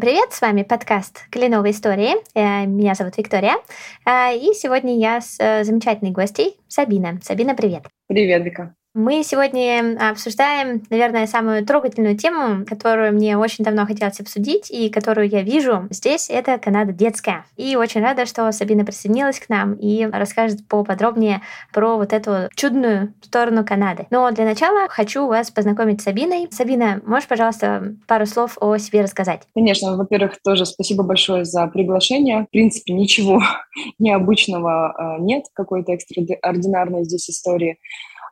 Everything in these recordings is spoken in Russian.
Привет, с вами подкаст «Кленовые истории». Э, меня зовут Виктория. Э, и сегодня я с э, замечательной гостьей Сабина. Сабина, привет. Привет, Вика. Мы сегодня обсуждаем, наверное, самую трогательную тему, которую мне очень давно хотелось обсудить и которую я вижу здесь. Это Канада детская. И очень рада, что Сабина присоединилась к нам и расскажет поподробнее про вот эту чудную сторону Канады. Но для начала хочу вас познакомить с Сабиной. Сабина, можешь, пожалуйста, пару слов о себе рассказать? Конечно. Во-первых, тоже спасибо большое за приглашение. В принципе, ничего необычного а, нет, какой-то экстраординарной здесь истории.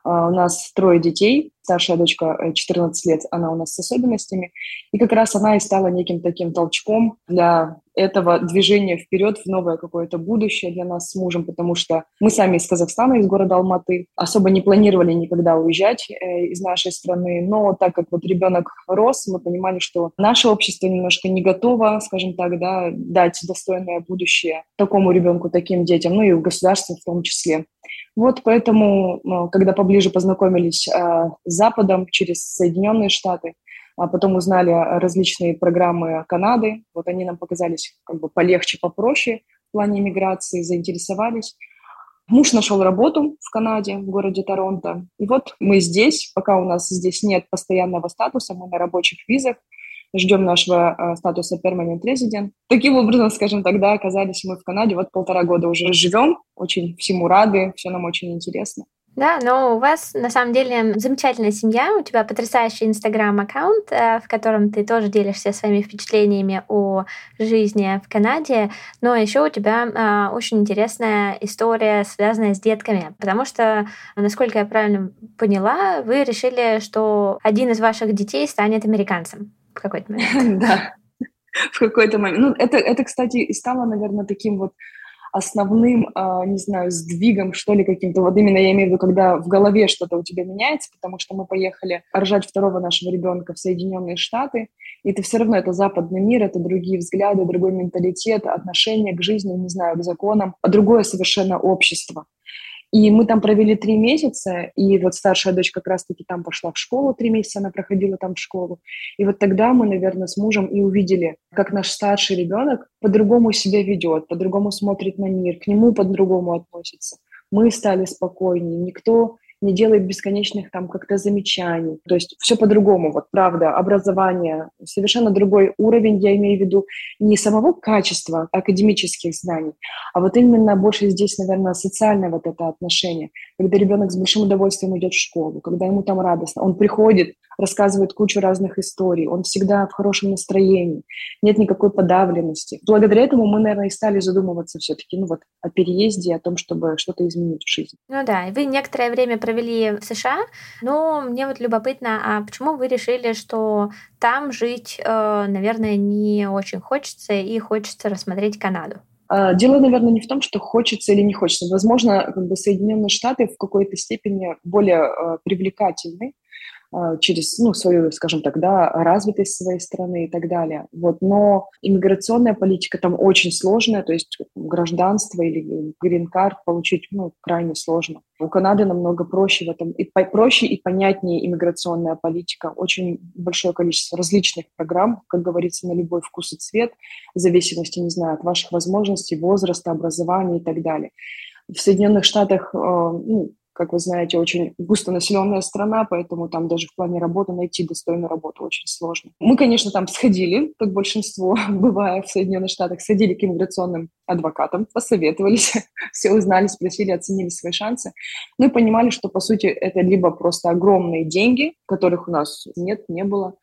А, у нас трое детей, старшая дочка 14 э, лет, она у нас с особенностями, и как раз она и стала неким таким толчком для этого движения вперед в новое какое-то будущее для нас с мужем, потому что мы сами из Казахстана, из города Алматы, особо не планировали никогда уезжать э, из нашей страны, но так как вот ребенок рос, мы понимали, что наше общество немножко не готово, скажем так, да, дать достойное будущее такому ребенку, таким детям, ну и в государстве в том числе. Вот поэтому, ну, когда поближе познакомились с Западом через Соединенные Штаты, а потом узнали различные программы Канады, вот они нам показались как бы полегче, попроще в плане иммиграции, заинтересовались. Муж нашел работу в Канаде, в городе Торонто. И вот мы здесь, пока у нас здесь нет постоянного статуса, мы на рабочих визах, ждем нашего э, статуса permanent resident. Таким образом, скажем, тогда оказались мы в Канаде, вот полтора года уже живем, очень всему рады, все нам очень интересно. Да, но у вас на самом деле замечательная семья, у тебя потрясающий инстаграм-аккаунт, э, в котором ты тоже делишься своими впечатлениями о жизни в Канаде, но еще у тебя э, очень интересная история, связанная с детками, потому что, насколько я правильно поняла, вы решили, что один из ваших детей станет американцем в какой-то момент. Да, в какой-то момент. Ну, это, это, кстати, стало, наверное, таким вот основным, э, не знаю, сдвигом, что ли, каким-то. Вот именно я имею в виду, когда в голове что-то у тебя меняется, потому что мы поехали рожать второго нашего ребенка в Соединенные Штаты, и это все равно это западный мир, это другие взгляды, другой менталитет, отношение к жизни, не знаю, к законам, а другое совершенно общество. И мы там провели три месяца, и вот старшая дочь как раз-таки там пошла в школу, три месяца она проходила там в школу. И вот тогда мы, наверное, с мужем и увидели, как наш старший ребенок по-другому себя ведет, по-другому смотрит на мир, к нему по-другому относится. Мы стали спокойнее, никто не делает бесконечных там как-то замечаний. То есть все по-другому, вот правда, образование, совершенно другой уровень, я имею в виду не самого качества академических знаний, а вот именно больше здесь, наверное, социальное вот это отношение, когда ребенок с большим удовольствием идет в школу, когда ему там радостно, он приходит, рассказывает кучу разных историй, он всегда в хорошем настроении, нет никакой подавленности. Благодаря этому мы, наверное, и стали задумываться все-таки ну вот, о переезде, о том, чтобы что-то изменить в жизни. Ну да, вы некоторое время провели в США, но мне вот любопытно, а почему вы решили, что там жить, э, наверное, не очень хочется и хочется рассмотреть Канаду? А, дело, наверное, не в том, что хочется или не хочется. Возможно, как бы Соединенные Штаты в какой-то степени более э, привлекательны через ну, свою, скажем так, да, развитость своей страны и так далее. Вот. Но иммиграционная политика там очень сложная, то есть гражданство или грин-карт получить ну, крайне сложно. У Канады намного проще в этом, и по проще и понятнее иммиграционная политика. Очень большое количество различных программ, как говорится, на любой вкус и цвет, в зависимости, не знаю, от ваших возможностей, возраста, образования и так далее. В Соединенных Штатах э, ну, как вы знаете, очень густонаселенная страна, поэтому там даже в плане работы найти достойную работу очень сложно. Мы, конечно, там сходили, как большинство, бывая в Соединенных Штатах, сходили к иммиграционным адвокатам, посоветовались, все узнали, спросили, оценили свои шансы. Ну и понимали, что, по сути, это либо просто огромные деньги, которых у нас нет, не было,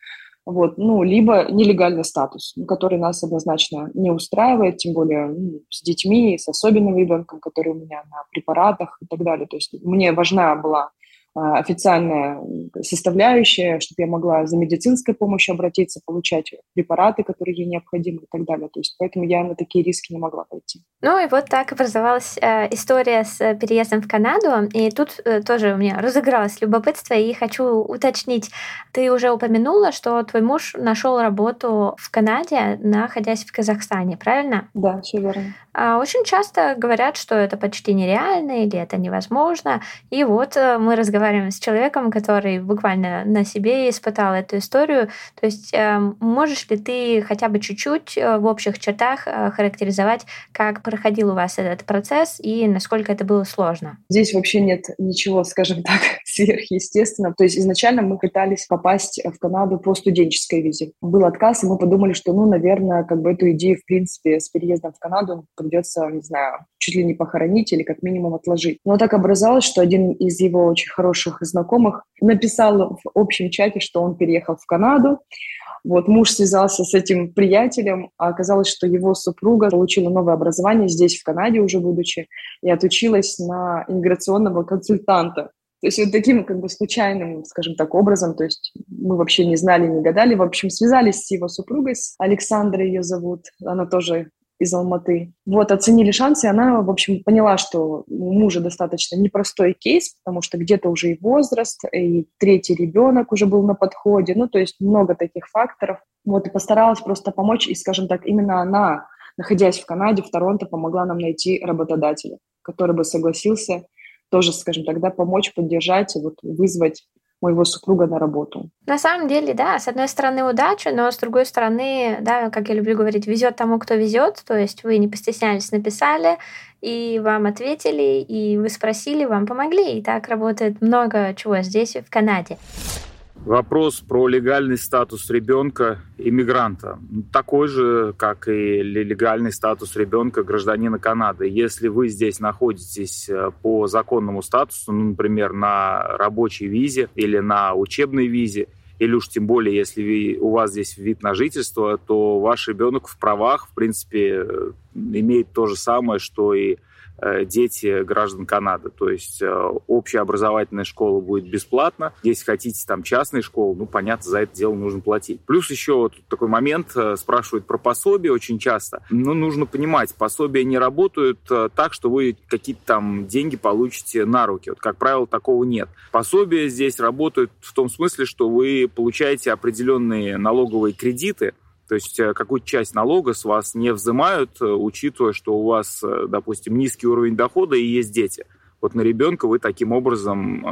вот, ну, либо нелегальный статус, который нас однозначно не устраивает, тем более ну, с детьми, с особенным ребенком, который у меня на препаратах и так далее. То есть мне важна была официальная составляющая, чтобы я могла за медицинской помощью обратиться, получать препараты, которые ей необходимы и так далее. То есть поэтому я на такие риски не могла пойти. Ну и вот так образовалась э, история с переездом в Канаду. И тут э, тоже у меня разыгралось любопытство, и хочу уточнить. Ты уже упомянула, что твой муж нашел работу в Канаде, находясь в Казахстане, правильно? Да, все верно. А очень часто говорят, что это почти нереально или это невозможно. И вот э, мы разговаривали разговариваем с человеком, который буквально на себе испытал эту историю. То есть э, можешь ли ты хотя бы чуть-чуть э, в общих чертах э, характеризовать, как проходил у вас этот процесс и насколько это было сложно? Здесь вообще нет ничего, скажем так, сверхъестественного. То есть изначально мы пытались попасть в Канаду по студенческой визе. Был отказ, и мы подумали, что, ну, наверное, как бы эту идею, в принципе, с переездом в Канаду придется, не знаю, чуть ли не похоронить или как минимум отложить. Но так образовалось, что один из его очень хороших знакомых написал в общем чате, что он переехал в Канаду. Вот муж связался с этим приятелем, а оказалось, что его супруга получила новое образование здесь, в Канаде уже будучи, и отучилась на иммиграционного консультанта. То есть вот таким как бы случайным, скажем так, образом, то есть мы вообще не знали, не гадали, в общем, связались с его супругой, с Александрой ее зовут, она тоже из Алматы. Вот, оценили шансы, и она, в общем, поняла, что у мужа достаточно непростой кейс, потому что где-то уже и возраст, и третий ребенок уже был на подходе, ну, то есть много таких факторов. Вот, и постаралась просто помочь, и, скажем так, именно она, находясь в Канаде, в Торонто, помогла нам найти работодателя, который бы согласился тоже, скажем, тогда помочь, поддержать и вот вызвать моего супруга на работу. На самом деле, да, с одной стороны удача, но с другой стороны, да, как я люблю говорить, везет тому, кто везет. То есть вы не постеснялись, написали, и вам ответили, и вы спросили, вам помогли. И так работает много чего здесь, в Канаде. Вопрос про легальный статус ребенка иммигранта. Такой же, как и легальный статус ребенка гражданина Канады. Если вы здесь находитесь э, по законному статусу, ну, например, на рабочей визе или на учебной визе, или уж тем более, если у вас здесь вид на жительство, то ваш ребенок в правах, в принципе, э, имеет то же самое, что и дети граждан Канады. То есть э, общая образовательная школа будет бесплатна. Если хотите там частные школы, ну, понятно, за это дело нужно платить. Плюс еще вот такой момент, э, спрашивают про пособие очень часто. Но нужно понимать, пособия не работают так, что вы какие-то там деньги получите на руки. Вот, как правило, такого нет. Пособия здесь работают в том смысле, что вы получаете определенные налоговые кредиты, то есть э, какую-то часть налога с вас не взимают, э, учитывая, что у вас, э, допустим, низкий уровень дохода и есть дети. Вот на ребенка вы таким образом,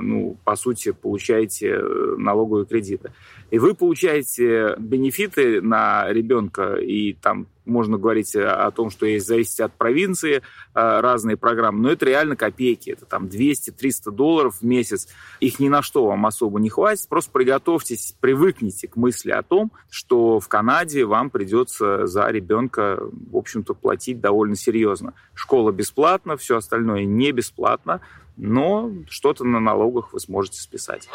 ну, по сути, получаете налоговые кредиты. И вы получаете бенефиты на ребенка, и там можно говорить о том, что есть зависит от провинции э, разные программы, но это реально копейки, это там 200-300 долларов в месяц. Их ни на что вам особо не хватит, просто приготовьтесь, привыкните к мысли о том, что в Канаде вам придется за ребенка, в общем-то, платить довольно серьезно. Школа бесплатна, все остальное не бесплатно, но что-то на налогах вы сможете списать.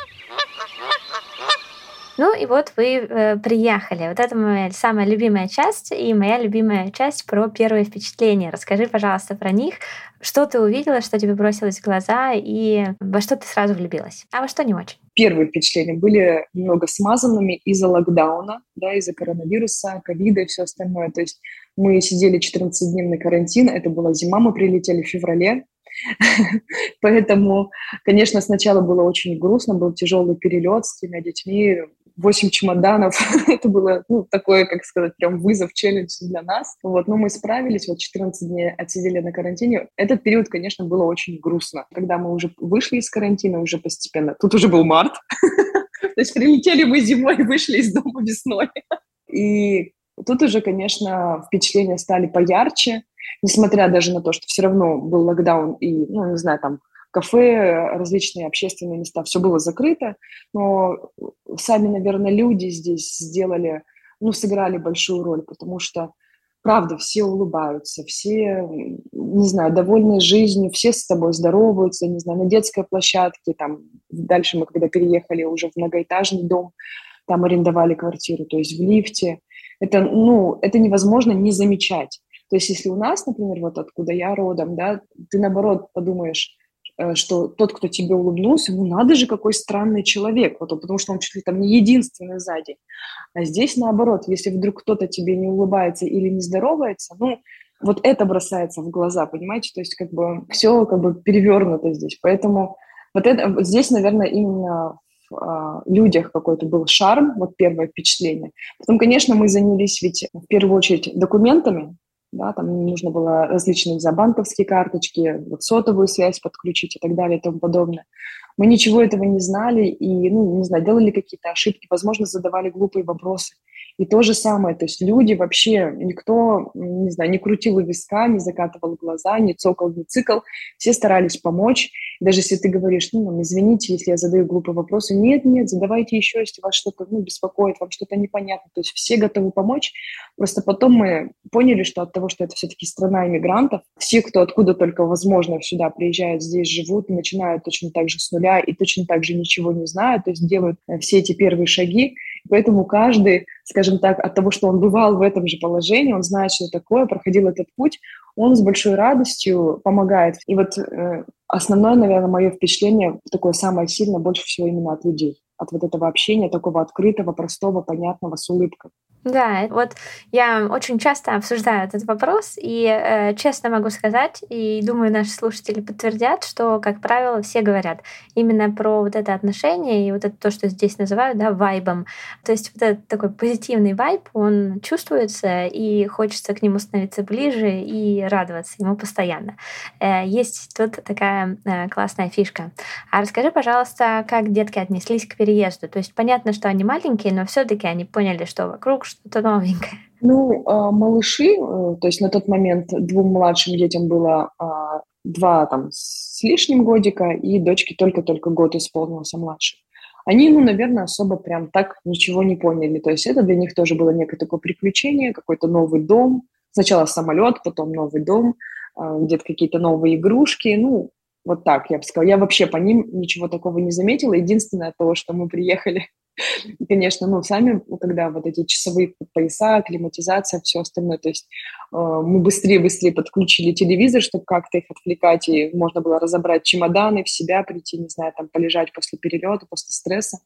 Ну и вот вы э, приехали. Вот это моя самая любимая часть и моя любимая часть про первые впечатления. Расскажи, пожалуйста, про них. Что ты увидела, что тебе бросилось в глаза и во что ты сразу влюбилась, а во что не очень? Первые впечатления были немного смазанными из-за локдауна, да, из-за коронавируса, ковида и все остальное. То есть мы сидели 14 дней на карантин, это была зима, мы прилетели в феврале, Поэтому, конечно, сначала было очень грустно, был тяжелый перелет с тремя детьми, восемь чемоданов. Это было, ну, такое, как сказать, прям вызов, челлендж для нас. Вот, но мы справились, вот 14 дней отсидели на карантине. Этот период, конечно, было очень грустно. Когда мы уже вышли из карантина, уже постепенно, тут уже был март, то есть прилетели мы зимой, вышли из дома весной. И тут уже, конечно, впечатления стали поярче, несмотря даже на то, что все равно был локдаун и, ну, не знаю, там кафе, различные общественные места, все было закрыто, но сами, наверное, люди здесь сделали, ну, сыграли большую роль, потому что, правда, все улыбаются, все, не знаю, довольны жизнью, все с тобой здороваются, не знаю, на детской площадке, там, дальше мы, когда переехали уже в многоэтажный дом, там арендовали квартиру, то есть в лифте, это, ну, это невозможно не замечать. То есть если у нас, например, вот откуда я родом, да, ты наоборот подумаешь, что тот, кто тебе улыбнулся, ну надо же, какой странный человек, вот, потому что он чуть ли там не единственный сзади. А здесь наоборот, если вдруг кто-то тебе не улыбается или не здоровается, ну, вот это бросается в глаза, понимаете? То есть как бы все как бы перевернуто здесь. Поэтому вот это вот здесь, наверное, именно в а, людях какой-то был шарм, вот первое впечатление. Потом, конечно, мы занялись ведь в первую очередь документами, да, там нужно было различные за банковские карточки, вот сотовую связь подключить и так далее и тому подобное. Мы ничего этого не знали и, ну, не знаю, делали какие-то ошибки, возможно, задавали глупые вопросы. И то же самое, то есть люди вообще, никто, не знаю, не крутил виска, не закатывал глаза, не цокал, не цикл, все старались помочь. Даже если ты говоришь, ну, ну, извините, если я задаю глупые вопросы, нет, нет, задавайте еще, если вас что-то ну, беспокоит, вам что-то непонятно. То есть все готовы помочь. Просто потом мы поняли, что от того, что это все-таки страна иммигрантов, все, кто откуда только возможно сюда приезжают, здесь живут, начинают точно так же с нуля и точно так же ничего не знают, то есть делают э, все эти первые шаги. Поэтому каждый, скажем так, от того, что он бывал в этом же положении, он знает, что такое, проходил этот путь, он с большой радостью помогает. И вот э, основное, наверное, мое впечатление такое самое сильное, больше всего именно от людей, от вот этого общения, такого открытого, простого, понятного, с улыбкой. Да, вот я очень часто обсуждаю этот вопрос, и э, честно могу сказать, и думаю, наши слушатели подтвердят, что, как правило, все говорят именно про вот это отношение и вот это то, что здесь называют, да, вайбом. То есть вот этот такой позитивный вайб, он чувствуется, и хочется к нему становиться ближе и радоваться ему постоянно. Э, есть тут такая э, классная фишка. А расскажи, пожалуйста, как детки отнеслись к переезду? То есть понятно, что они маленькие, но все-таки они поняли, что вокруг что-то новенькое? Ну, а, малыши, э, то есть на тот момент двум младшим детям было а, два там с лишним годика, и дочке только-только год исполнился младший. Они, ну, наверное, особо прям так ничего не поняли. То есть это для них тоже было некое такое приключение, какой-то новый дом. Сначала самолет, потом новый дом, а, где-то какие-то новые игрушки. Ну, вот так, я бы сказала. Я вообще по ним ничего такого не заметила. Единственное то, что мы приехали и, конечно, ну, сами, когда вот эти часовые пояса, климатизация, все остальное, то есть э, мы быстрее-быстрее подключили телевизор, чтобы как-то их отвлекать, и можно было разобрать чемоданы, в себя прийти, не знаю, там, полежать после перелета, после стресса.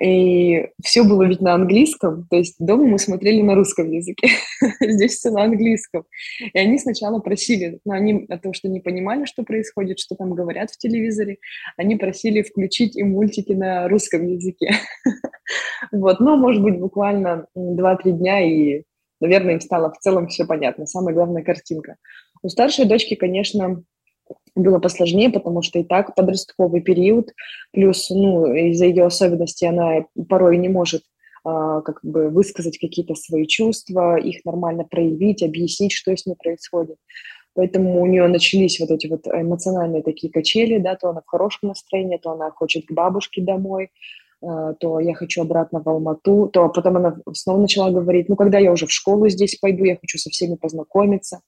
И все было ведь на английском, то есть дома мы смотрели на русском языке, здесь все на английском. И они сначала просили, но они от того, что не понимали, что происходит, что там говорят в телевизоре, они просили включить им мультики на русском языке. вот, но, может быть, буквально 2-3 дня, и, наверное, им стало в целом все понятно. Самая главная картинка. У старшей дочки, конечно, было посложнее, потому что и так подростковый период, плюс, ну, из-за ее особенностей она порой не может а, как бы высказать какие-то свои чувства, их нормально проявить, объяснить, что с ней происходит. Поэтому у нее начались вот эти вот эмоциональные такие качели, да, то она в хорошем настроении, то она хочет к бабушке домой, то я хочу обратно в Алмату, то потом она снова начала говорить, ну, когда я уже в школу здесь пойду, я хочу со всеми познакомиться.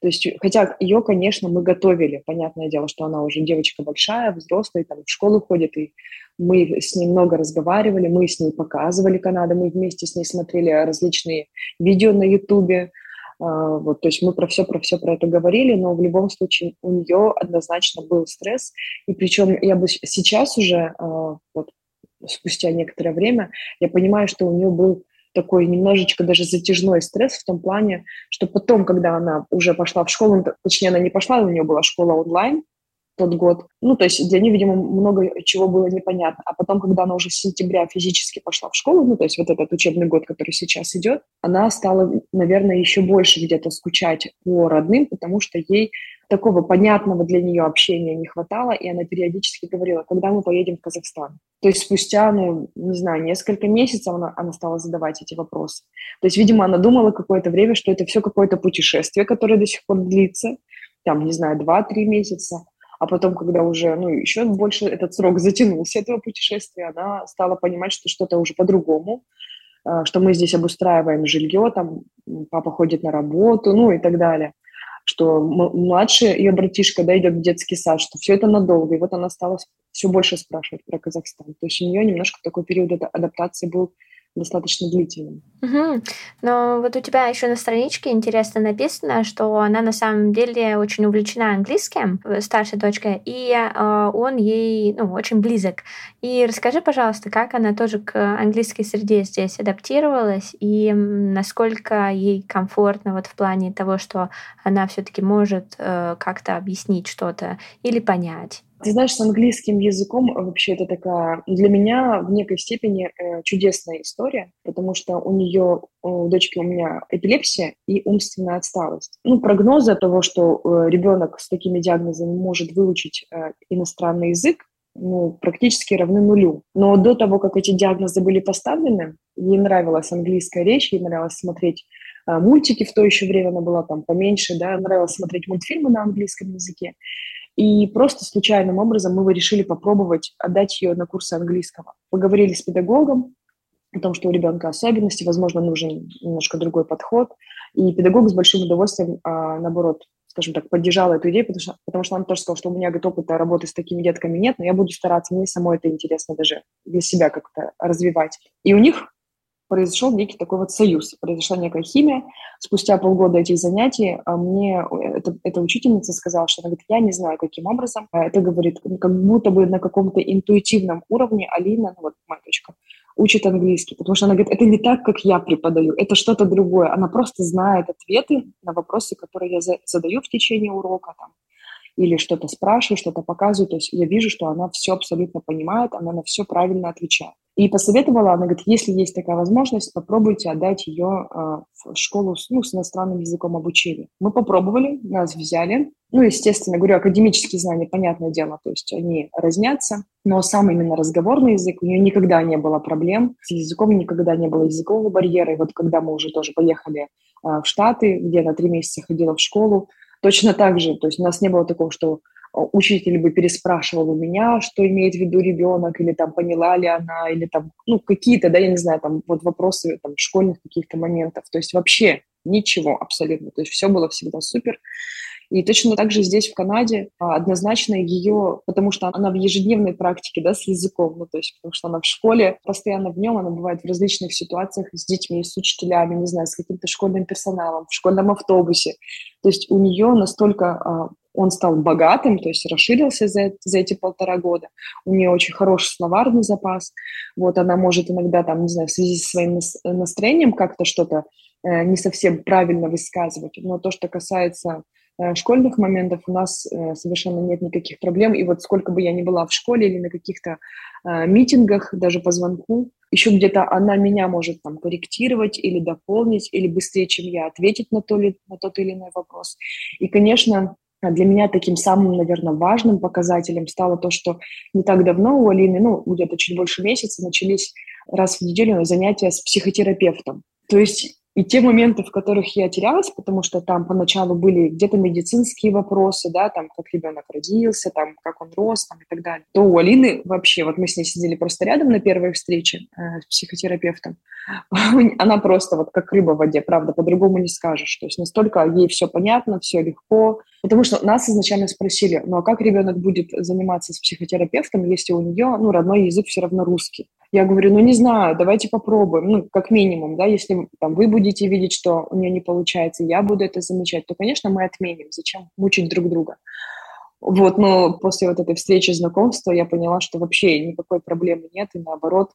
То есть, хотя ее, конечно, мы готовили. Понятное дело, что она уже девочка большая, взрослая, там в школу ходит, и мы с ней много разговаривали, мы с ней показывали Канаду, мы вместе с ней смотрели различные видео на Ютубе, Uh, вот, то есть мы про все, про все про это говорили, но в любом случае у нее однозначно был стресс, и причем я бы сейчас уже, uh, вот спустя некоторое время, я понимаю, что у нее был такой немножечко даже затяжной стресс в том плане, что потом, когда она уже пошла в школу, точнее, она не пошла, у нее была школа онлайн тот год, ну, то есть для нее, видимо, много чего было непонятно. А потом, когда она уже с сентября физически пошла в школу, ну, то есть вот этот учебный год, который сейчас идет, она стала, наверное, еще больше где-то скучать по родным, потому что ей такого понятного для нее общения не хватало, и она периодически говорила, когда мы поедем в Казахстан. То есть спустя, ну, не знаю, несколько месяцев она, она стала задавать эти вопросы. То есть, видимо, она думала какое-то время, что это все какое-то путешествие, которое до сих пор длится, там, не знаю, два-три месяца. А потом, когда уже, ну, еще больше этот срок затянулся этого путешествия, она стала понимать, что что-то уже по-другому, а, что мы здесь обустраиваем жилье, там папа ходит на работу, ну и так далее что младший ее братишка да, идет в детский сад, что все это надолго. И вот она стала все больше спрашивать про Казахстан. То есть у нее немножко такой период адаптации был достаточно длительным. Угу. Но вот у тебя еще на страничке интересно написано, что она на самом деле очень увлечена английским, э, старшая дочка, и э, он ей ну, очень близок. И расскажи, пожалуйста, как она тоже к английской среде здесь адаптировалась и насколько ей комфортно вот в плане того, что она все-таки может э, как-то объяснить что-то или понять. Ты знаешь, с английским языком вообще это такая для меня в некой степени э, чудесная история, потому что у нее, у дочки у меня эпилепсия и умственная отсталость. Ну, прогнозы того, что э, ребенок с такими диагнозами может выучить э, иностранный язык, ну, практически равны нулю. Но до того, как эти диагнозы были поставлены, ей нравилась английская речь, ей нравилось смотреть мультики в то еще время, она была там поменьше, да, нравилось смотреть мультфильмы на английском языке. И просто случайным образом мы решили попробовать отдать ее на курсы английского. Поговорили с педагогом о том, что у ребенка особенности, возможно, нужен немножко другой подход. И педагог с большим удовольствием, а, наоборот, скажем так, поддержала эту идею, потому что, потому что она тоже сказала, что у меня опыта работы с такими детками нет, но я буду стараться, мне самой это интересно даже для себя как-то развивать. И у них произошел некий такой вот союз, произошла некая химия. Спустя полгода этих занятий а, мне эта, эта учительница сказала, что она говорит, я не знаю, каким образом. А это говорит, как будто бы на каком-то интуитивном уровне Алина, ну вот моя дочка, учит английский, потому что она говорит, это не так, как я преподаю, это что-то другое. Она просто знает ответы на вопросы, которые я задаю в течение урока, там, или что-то спрашиваю, что-то показываю. То есть я вижу, что она все абсолютно понимает, она на все правильно отвечает. И посоветовала, она говорит, если есть такая возможность, попробуйте отдать ее э, в школу ну, с иностранным языком обучения. Мы попробовали, нас взяли. Ну, естественно, говорю, академические знания, понятное дело, то есть они разнятся, но сам именно разговорный язык, у нее никогда не было проблем, с языком никогда не было языкового барьера. И вот когда мы уже тоже поехали э, в Штаты, где на три месяца ходила в школу, точно так же, то есть у нас не было такого, что учитель бы переспрашивал у меня, что имеет в виду ребенок, или там поняла ли она, или там, ну, какие-то, да, я не знаю, там вот вопросы там школьных каких-то моментов. То есть вообще ничего абсолютно. То есть все было всегда супер. И точно так же здесь, в Канаде, а, однозначно ее, потому что она в ежедневной практике, да, с языком, ну, то есть потому что она в школе, постоянно в нем, она бывает в различных ситуациях с детьми, с учителями, не знаю, с каким-то школьным персоналом, в школьном автобусе. То есть у нее настолько а, он стал богатым, то есть расширился за, за эти полтора года. У нее очень хороший словарный запас. Вот она может иногда, там, не знаю, в связи со своим настроением как-то что-то э, не совсем правильно высказывать. Но то, что касается э, школьных моментов, у нас э, совершенно нет никаких проблем. И вот сколько бы я ни была в школе или на каких-то э, митингах, даже по звонку, еще где-то она меня может там корректировать или дополнить, или быстрее, чем я, ответить на, то ли, на тот или иной вопрос. И, конечно, для меня таким самым, наверное, важным показателем стало то, что не так давно у Алины, ну, где-то чуть больше месяца, начались раз в неделю занятия с психотерапевтом. То есть и те моменты, в которых я терялась, потому что там поначалу были где-то медицинские вопросы, да, там, как ребенок родился, там, как он рос, там, и так далее, то у Алины вообще, вот мы с ней сидели просто рядом на первой встрече э, с психотерапевтом, она просто вот как рыба в воде, правда, по-другому не скажешь. То есть настолько ей все понятно, все легко. Потому что нас изначально спросили, ну а как ребенок будет заниматься с психотерапевтом, если у нее, ну, родной язык все равно русский? Я говорю, ну не знаю, давайте попробуем, ну, как минимум, да, если там вы будете видеть, что у нее не получается, я буду это замечать, то, конечно, мы отменим. Зачем мучить друг друга? Вот, но после вот этой встречи знакомства я поняла, что вообще никакой проблемы нет, и наоборот,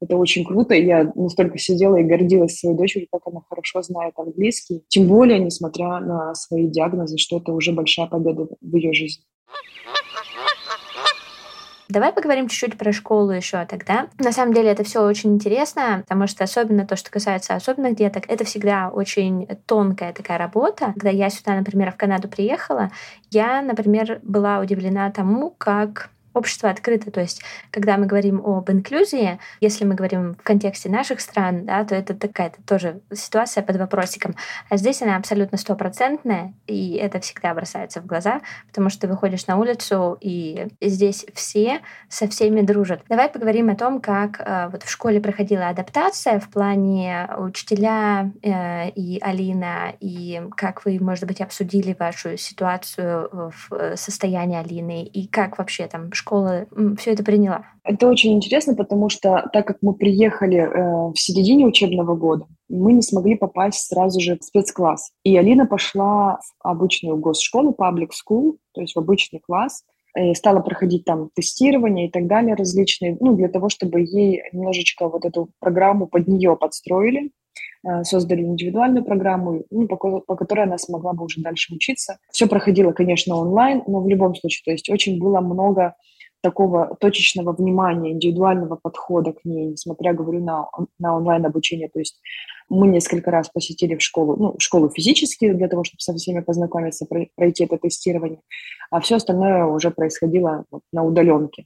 это очень круто. Я настолько сидела и гордилась своей дочерью, как она хорошо знает английский. Тем более, несмотря на свои диагнозы, что это уже большая победа в ее жизни. Давай поговорим чуть-чуть про школу еще тогда. На самом деле это все очень интересно, потому что особенно то, что касается особенных деток, это всегда очень тонкая такая работа. Когда я сюда, например, в Канаду приехала, я, например, была удивлена тому, как общество открыто. То есть, когда мы говорим об инклюзии, если мы говорим в контексте наших стран, да, то это такая-то тоже ситуация под вопросиком. А здесь она абсолютно стопроцентная, и это всегда бросается в глаза, потому что ты выходишь на улицу, и здесь все со всеми дружат. Давай поговорим о том, как э, вот в школе проходила адаптация в плане учителя э, и Алина, и как вы, может быть, обсудили вашу ситуацию в состоянии Алины, и как вообще там школа все это приняла? Это очень интересно, потому что так как мы приехали э, в середине учебного года, мы не смогли попасть сразу же в спецкласс. И Алина пошла в обычную госшколу, public school, то есть в обычный класс, и стала проходить там тестирование и так далее различные, ну, для того, чтобы ей немножечко вот эту программу под нее подстроили, э, создали индивидуальную программу, ну, по, по которой она смогла бы уже дальше учиться. Все проходило, конечно, онлайн, но в любом случае, то есть очень было много такого точечного внимания, индивидуального подхода к ней, несмотря, говорю, на, на онлайн-обучение. То есть мы несколько раз посетили в школу, ну, школу физически для того, чтобы со всеми познакомиться, пройти это тестирование, а все остальное уже происходило вот на удаленке.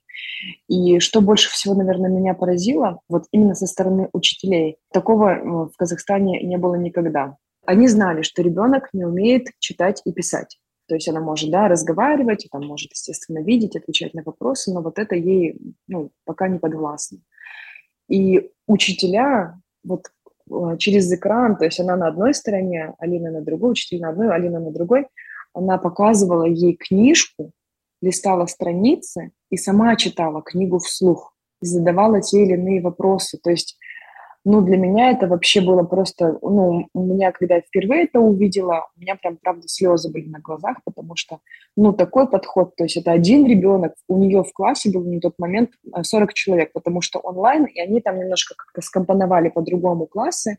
И что больше всего, наверное, меня поразило, вот именно со стороны учителей, такого э, в Казахстане не было никогда. Они знали, что ребенок не умеет читать и писать. То есть она может, да, разговаривать, там может, естественно, видеть, отвечать на вопросы, но вот это ей ну, пока не подвластно. И учителя вот Э, через экран, то есть она на одной стороне, Алина на другой, учитель на одной, Алина на другой, она показывала ей книжку, листала страницы и сама читала книгу вслух задавала те или иные вопросы. То есть ну, для меня это вообще было просто, ну, у меня, когда я впервые это увидела, у меня прям, правда, слезы были на глазах, потому что, ну, такой подход, то есть это один ребенок, у нее в классе был на тот момент 40 э, человек, потому что онлайн, и они там немножко как-то скомпоновали по-другому классы,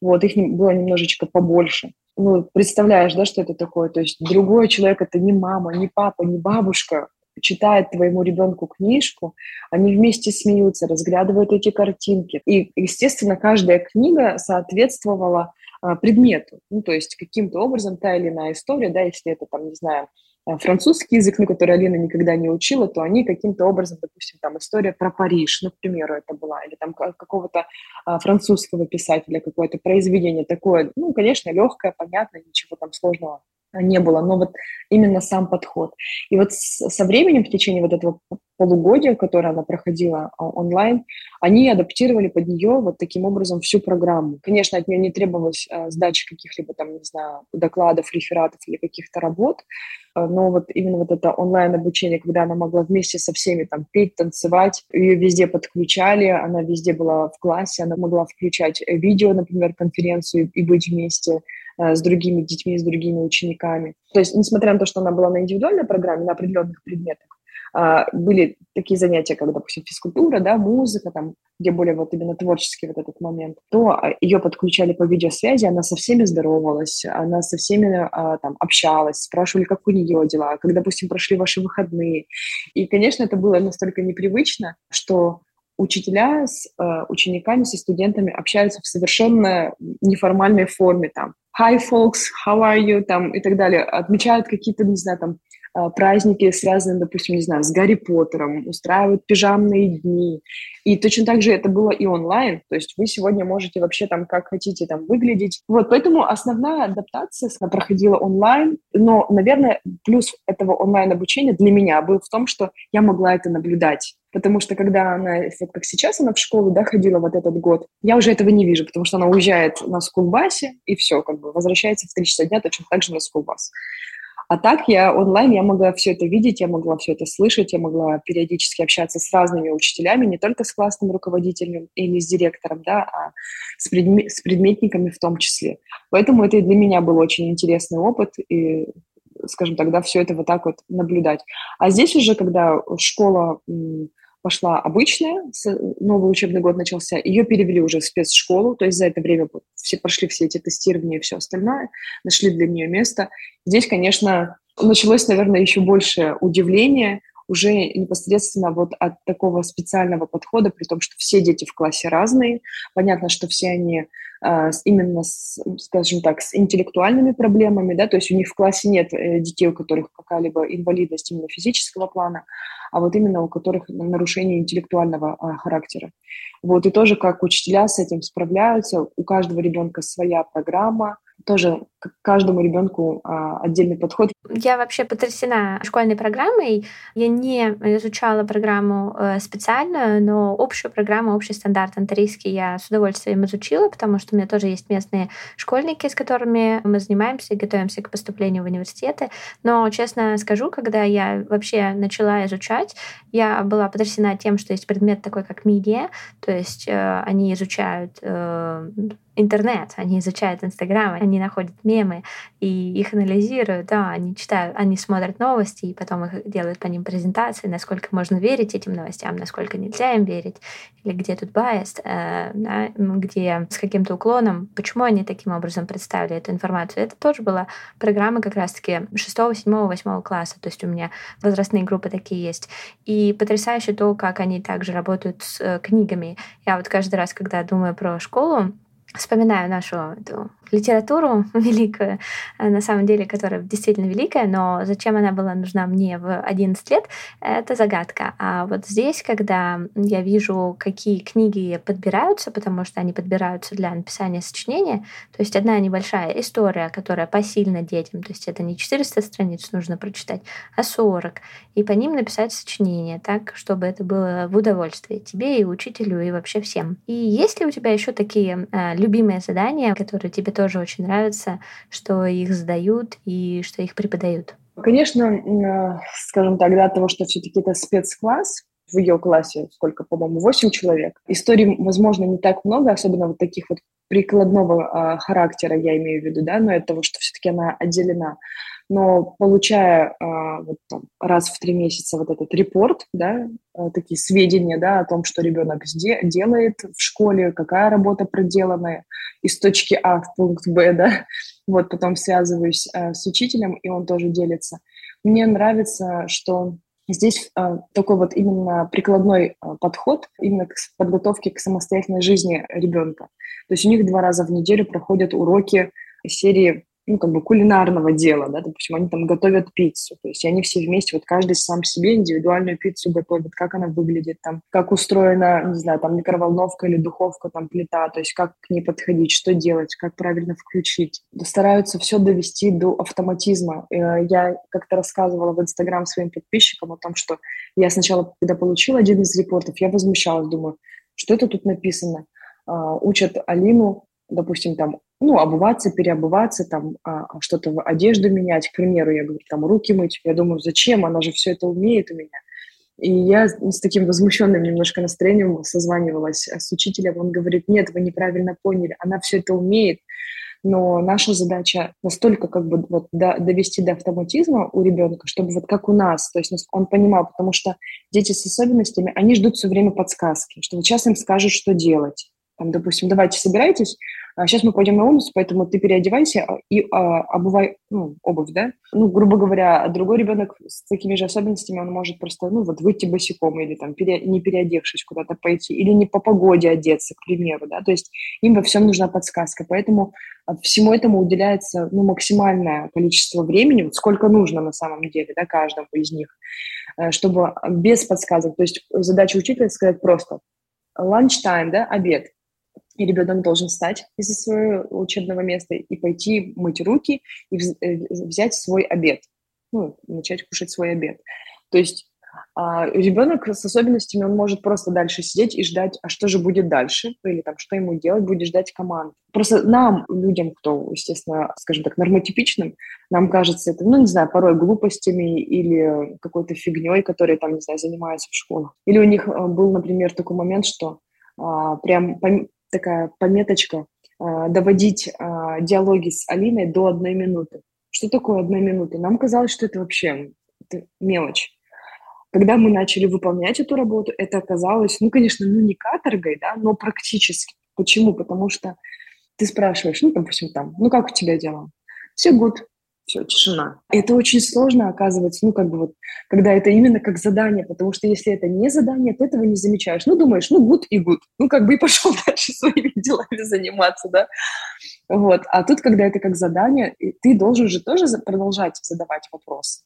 вот, их было немножечко побольше. Ну, представляешь, да, что это такое, то есть другой человек, это не мама, не папа, не бабушка, читает твоему ребенку книжку, они вместе смеются, разглядывают эти картинки. И, естественно, каждая книга соответствовала а, предмету. Ну, то есть каким-то образом та или иная история, да, если это, там, не знаю, а, французский язык, ну, который Алина никогда не учила, то они каким-то образом, допустим, там история про Париж, ну, к примеру, это была, или там какого-то а, французского писателя, какое-то произведение такое, ну, конечно, легкое, понятное, ничего там сложного не было, но вот именно сам подход. И вот со временем, в течение вот этого полугодия, которое она проходила а, онлайн, они адаптировали под нее вот таким образом всю программу. Конечно, от нее не требовалось а, сдачи каких-либо там, не знаю, докладов, рефератов или каких-то работ, а, но вот именно вот это онлайн-обучение, когда она могла вместе со всеми там петь, танцевать, ее везде подключали, она везде была в классе, она могла включать видео, например, конференцию и быть вместе, Э, с другими детьми, с другими учениками. То есть, несмотря на то, что она была на индивидуальной программе, на определенных предметах, были такие занятия, как, допустим, физкультура, да, музыка, там, где более вот именно творческий вот этот момент, то а, ее подключали по видеосвязи, она со всеми здоровалась, она со всеми а, там общалась, спрашивали, как у нее дела, как, допустим, прошли ваши выходные. И, конечно, это было настолько непривычно, что учителя с учениками, со студентами общаются в совершенно неформальной форме, там, hi folks, how are you, там, и так далее, отмечают какие-то, не знаю, там, а, праздники, связанные, допустим, не знаю, с Гарри Поттером, устраивают пижамные дни. И точно так же это было и онлайн, то есть вы сегодня можете вообще там как хотите там выглядеть. Вот, поэтому основная адаптация проходила онлайн, но, наверное, плюс этого онлайн-обучения для меня был в том, что я могла это наблюдать. Потому что когда она, вот как сейчас она в школу, да, ходила вот этот год, я уже этого не вижу, потому что она уезжает на скулбасе, и все, как бы, возвращается в 3 часа дня точно так же на скулбас. А так я онлайн, я могла все это видеть, я могла все это слышать, я могла периодически общаться с разными учителями, не только с классным руководителем или с директором, да, а с, предме- с предметниками в том числе. Поэтому это для меня был очень интересный опыт, и, скажем так, да, все это вот так вот наблюдать. А здесь уже, когда школа пошла обычная, новый учебный год начался, ее перевели уже в спецшколу, то есть за это время все прошли все эти тестирования и все остальное, нашли для нее место. Здесь, конечно, началось, наверное, еще больше удивления уже непосредственно вот от такого специального подхода, при том, что все дети в классе разные. Понятно, что все они э, именно, с, скажем так, с интеллектуальными проблемами, да, то есть у них в классе нет э, детей, у которых какая-либо инвалидность именно физического плана, а вот именно у которых нарушение интеллектуального а, характера. Вот, и тоже как учителя с этим справляются, у каждого ребенка своя программа, тоже к каждому ребенку а, отдельный подход. Я вообще потрясена школьной программой. Я не изучала программу э, специальную, но общую программу, общий стандарт антарийский я с удовольствием изучила, потому что у меня тоже есть местные школьники, с которыми мы занимаемся и готовимся к поступлению в университеты. Но, честно скажу, когда я вообще начала изучать, я была потрясена тем, что есть предмет такой, как медиа, то есть э, они изучают э, интернет, они изучают Инстаграм, они находят мемы и их анализируют, да, они читают, они смотрят новости и потом их делают по ним презентации, насколько можно верить этим новостям, насколько нельзя им верить, или где тут байс, э, да, где с каким-то уклоном, почему они таким образом представили эту информацию. Это тоже была программа как раз-таки 6, 7, 8 класса, то есть у меня возрастные группы такие есть. И потрясающе то, как они также работают с э, книгами. Я вот каждый раз, когда думаю про школу, вспоминаю нашу эту литературу великую, э, на самом деле, которая действительно великая, но зачем она была нужна мне в 11 лет, это загадка. А вот здесь, когда я вижу, какие книги подбираются, потому что они подбираются для написания сочинения, то есть одна небольшая история, которая посильна детям, то есть это не 400 страниц нужно прочитать, а 40, и по ним написать сочинение так, чтобы это было в удовольствие тебе и учителю, и вообще всем. И есть ли у тебя еще такие э, любимые задания, которые тебе тоже очень нравится, что их задают и что их преподают? Конечно, скажем так, да, того, что все-таки это спецкласс, в ее классе сколько, по-моему, 8 человек. Историй, возможно, не так много, особенно вот таких вот прикладного э, характера, я имею в виду, да, но это того, что все-таки она отделена но получая а, вот, там, раз в три месяца вот этот репорт, да, а, такие сведения да, о том, что ребенок делает в школе, какая работа проделанная, из точки А в пункт Б, да, вот потом связываюсь а, с учителем, и он тоже делится. Мне нравится, что Здесь э, такой вот именно прикладной э, подход именно к подготовке к самостоятельной жизни ребенка. То есть у них два раза в неделю проходят уроки серии ну, как бы кулинарного дела, да, допустим, они там готовят пиццу, то есть они все вместе, вот каждый сам себе индивидуальную пиццу готовит, как она выглядит, там, как устроена, не знаю, там, микроволновка или духовка, там, плита, то есть как к ней подходить, что делать, как правильно включить. Стараются все довести до автоматизма. Э, я как-то рассказывала в Инстаграм своим подписчикам о том, что я сначала, когда получила один из репортов, я возмущалась, думаю, что это тут написано? А, учат Алину допустим, там, ну, обуваться, переобуваться, там, а, а, что-то в одежду менять, к примеру, я говорю, там, руки мыть, я думаю, зачем, она же все это умеет у меня. И я с таким возмущенным немножко настроением созванивалась с учителем, он говорит, нет, вы неправильно поняли, она все это умеет, но наша задача настолько как бы вот до, довести до автоматизма у ребенка, чтобы вот как у нас, то есть он понимал, потому что дети с особенностями, они ждут все время подсказки, что вот сейчас им скажут, что делать. Там, допустим, давайте собирайтесь, сейчас а, мы пойдем на улицу, поэтому ты переодевайся и а, обувай ну, обувь, да? Ну, грубо говоря, другой ребенок с такими же особенностями, он может просто, ну, вот выйти босиком или там пере, не переодевшись куда-то пойти, или не по погоде одеться, к примеру, да? То есть им во всем нужна подсказка, поэтому всему этому уделяется, ну, максимальное количество времени, вот сколько нужно на самом деле, да, каждому из них, э, чтобы без подсказок, то есть задача учителя сказать просто time, да, обед, и ребенок должен встать из-за своего учебного места и пойти мыть руки и э, взять свой обед, ну, начать кушать свой обед. То есть а ребенок с особенностями, он может просто дальше сидеть и ждать, а что же будет дальше, или там, что ему делать, будет ждать команд. Просто нам, людям, кто, естественно, скажем так, нормотипичным, нам кажется это, ну, не знаю, порой глупостями или какой-то фигней, которой там, не знаю, занимаются в школах. Или у них э, был, например, такой момент, что а, прям такая пометочка а, доводить а, диалоги с Алиной до одной минуты. Что такое одна минута? Нам казалось, что это вообще это мелочь. Когда мы начали выполнять эту работу, это оказалось, ну, конечно, ну, не каторгой, да, но практически. Почему? Потому что ты спрашиваешь, ну, допустим, там, ну, как у тебя дела? Все good все, тишина. Это очень сложно, оказывается, ну, как бы вот, когда это именно как задание, потому что если это не задание, ты этого не замечаешь. Ну, думаешь, ну, гуд и гуд. Ну, как бы и пошел дальше своими делами заниматься, да. Вот. А тут, когда это как задание, ты должен же тоже продолжать задавать вопросы.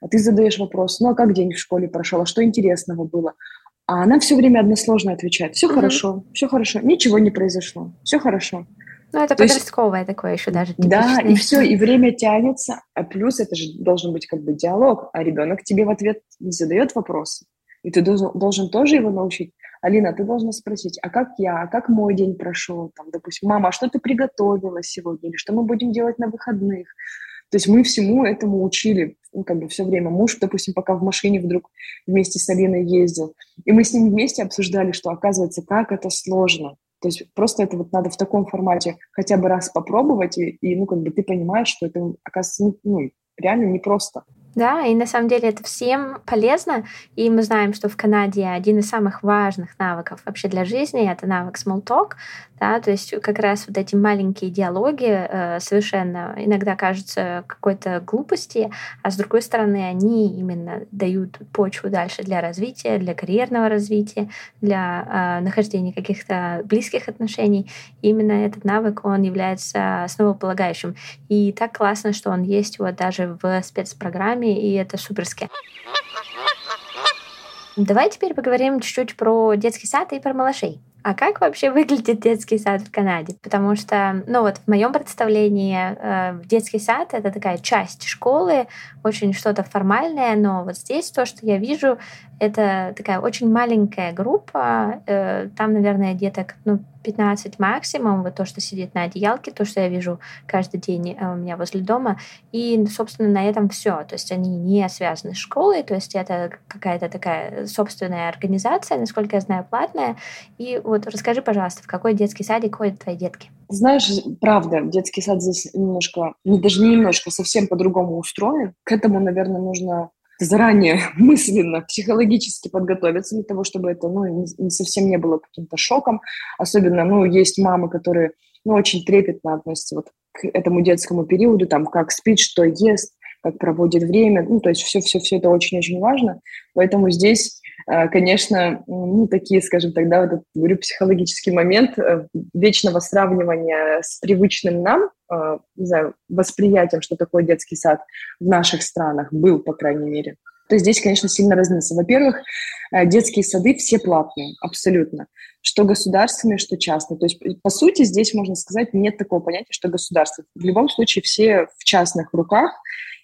А ты задаешь вопрос, ну, а как день в школе прошел, а что интересного было? А она все время односложно отвечает. Все mm-hmm. хорошо, все хорошо, ничего не произошло, все хорошо. Ну, это То подростковое есть, такое еще даже. Да, и все, и время тянется, а плюс это же должен быть как бы диалог, а ребенок тебе в ответ не задает вопросы. И ты должен, должен тоже его научить. Алина, ты должна спросить, а как я, а как мой день прошел? Там, допустим, мама, а что ты приготовила сегодня? Или что мы будем делать на выходных? То есть мы всему этому учили ну, как бы все время. Муж, допустим, пока в машине вдруг вместе с Алиной ездил. И мы с ним вместе обсуждали, что оказывается, как это сложно То есть просто это вот надо в таком формате хотя бы раз попробовать, и, и ну, как бы ты понимаешь, что это, оказывается, ну, реально непросто. Да, и на самом деле это всем полезно. И мы знаем, что в Канаде один из самых важных навыков вообще для жизни — это навык small talk. Да, то есть как раз вот эти маленькие диалоги э, совершенно иногда кажутся какой-то глупости, а с другой стороны они именно дают почву дальше для развития, для карьерного развития, для э, нахождения каких-то близких отношений. Именно этот навык, он является основополагающим. И так классно, что он есть вот даже в спецпрограмме, и это суперски. Давай теперь поговорим чуть-чуть про детский сад и про малышей. А как вообще выглядит детский сад в Канаде? Потому что, ну вот в моем представлении э, детский сад это такая часть школы, очень что-то формальное, но вот здесь то, что я вижу, это такая очень маленькая группа, э, там, наверное, деток, ну, 15 максимум, вот то, что сидит на одеялке, то, что я вижу каждый день э, у меня возле дома. И, собственно, на этом все. То есть они не связаны с школой, то есть это какая-то такая собственная организация, насколько я знаю, платная. И вот расскажи, пожалуйста, в какой детский садик ходят твои детки? Знаешь, правда, детский сад здесь немножко, ну даже не немножко, совсем по-другому устроен. К этому, наверное, нужно заранее мысленно, психологически подготовиться для того, чтобы это ну, не, совсем не было каким-то шоком. Особенно, ну, есть мамы, которые ну, очень трепетно относятся вот к этому детскому периоду, там, как спит, что ест, как проводит время, ну, то есть все-все-все это очень-очень важно. Поэтому здесь конечно, ну, такие, скажем так, да, вот этот, говорю, психологический момент э, вечного сравнивания с привычным нам, э, не знаю, восприятием, что такое детский сад в наших странах был, по крайней мере, то здесь, конечно, сильно разница. Во-первых, детские сады все платные, абсолютно. Что государственные, что частные. То есть, по сути, здесь, можно сказать, нет такого понятия, что государство. В любом случае, все в частных руках,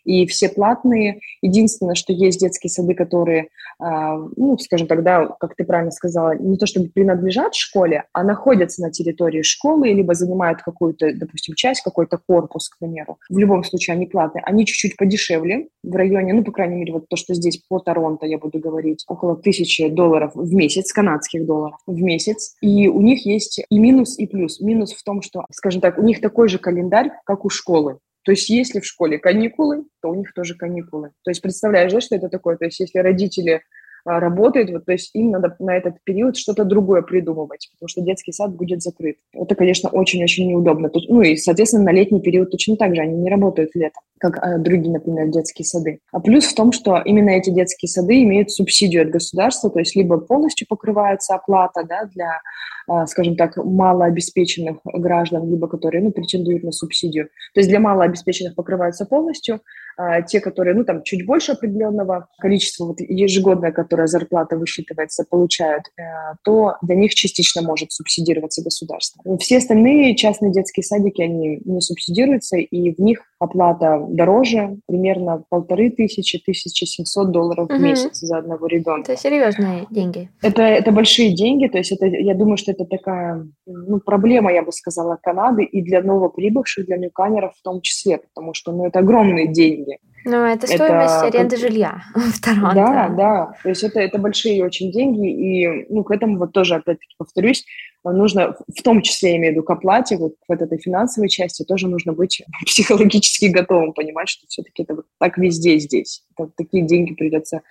и все платные. Единственное, что есть детские сады, которые, а, ну, скажем так, да, как ты правильно сказала, не то чтобы принадлежат школе, а находятся на территории школы, либо занимают какую-то, допустим, часть, какой-то корпус, к примеру. В любом случае они платные. Они чуть-чуть подешевле в районе, ну, по крайней мере, вот то, что здесь по Торонто, я буду говорить, около тысячи долларов в месяц, канадских долларов в месяц. И у них есть и минус, и плюс. Минус в том, что, скажем так, у них такой же календарь, как у школы. То есть если в школе каникулы, то у них тоже каникулы. То есть представляешь, да, что это такое? То есть если родители а, работают, вот, то есть им надо на этот период что-то другое придумывать, потому что детский сад будет закрыт. Это, конечно, очень-очень неудобно. Тут, ну и, соответственно, на летний период точно так же, они не работают летом, как а, другие, например, детские сады. А плюс в том, что именно эти детские сады имеют субсидию от государства, то есть либо полностью покрывается оплата да, для а, скажем так, малообеспеченных граждан, либо которые ну, претендуют на субсидию. То есть для малообеспеченных покрываются полностью, а те, которые, ну, там, чуть больше определенного количества, вот ежегодная, которая зарплата высчитывается, получают, э, то для них частично может субсидироваться государство. Все остальные частные детские садики, они не субсидируются, и в них оплата дороже, примерно полторы тысячи, тысяча семьсот долларов угу. в месяц за одного ребенка. Это серьезные деньги. Это, это большие деньги, то есть это, я думаю, что это такая ну, проблема, я бы сказала, Канады и для новоприбывших, для ньюкамеров в том числе, потому что ну, это огромные деньги. Ну, это стоимость это... аренды жилья в Торонто. Да, да. То есть это, это большие очень деньги. И ну, к этому вот тоже, опять-таки, повторюсь, нужно, в том числе, я имею в виду к оплате, вот в этой финансовой части тоже нужно быть психологически готовым, понимать, что все-таки это вот так везде здесь. Это, такие деньги придется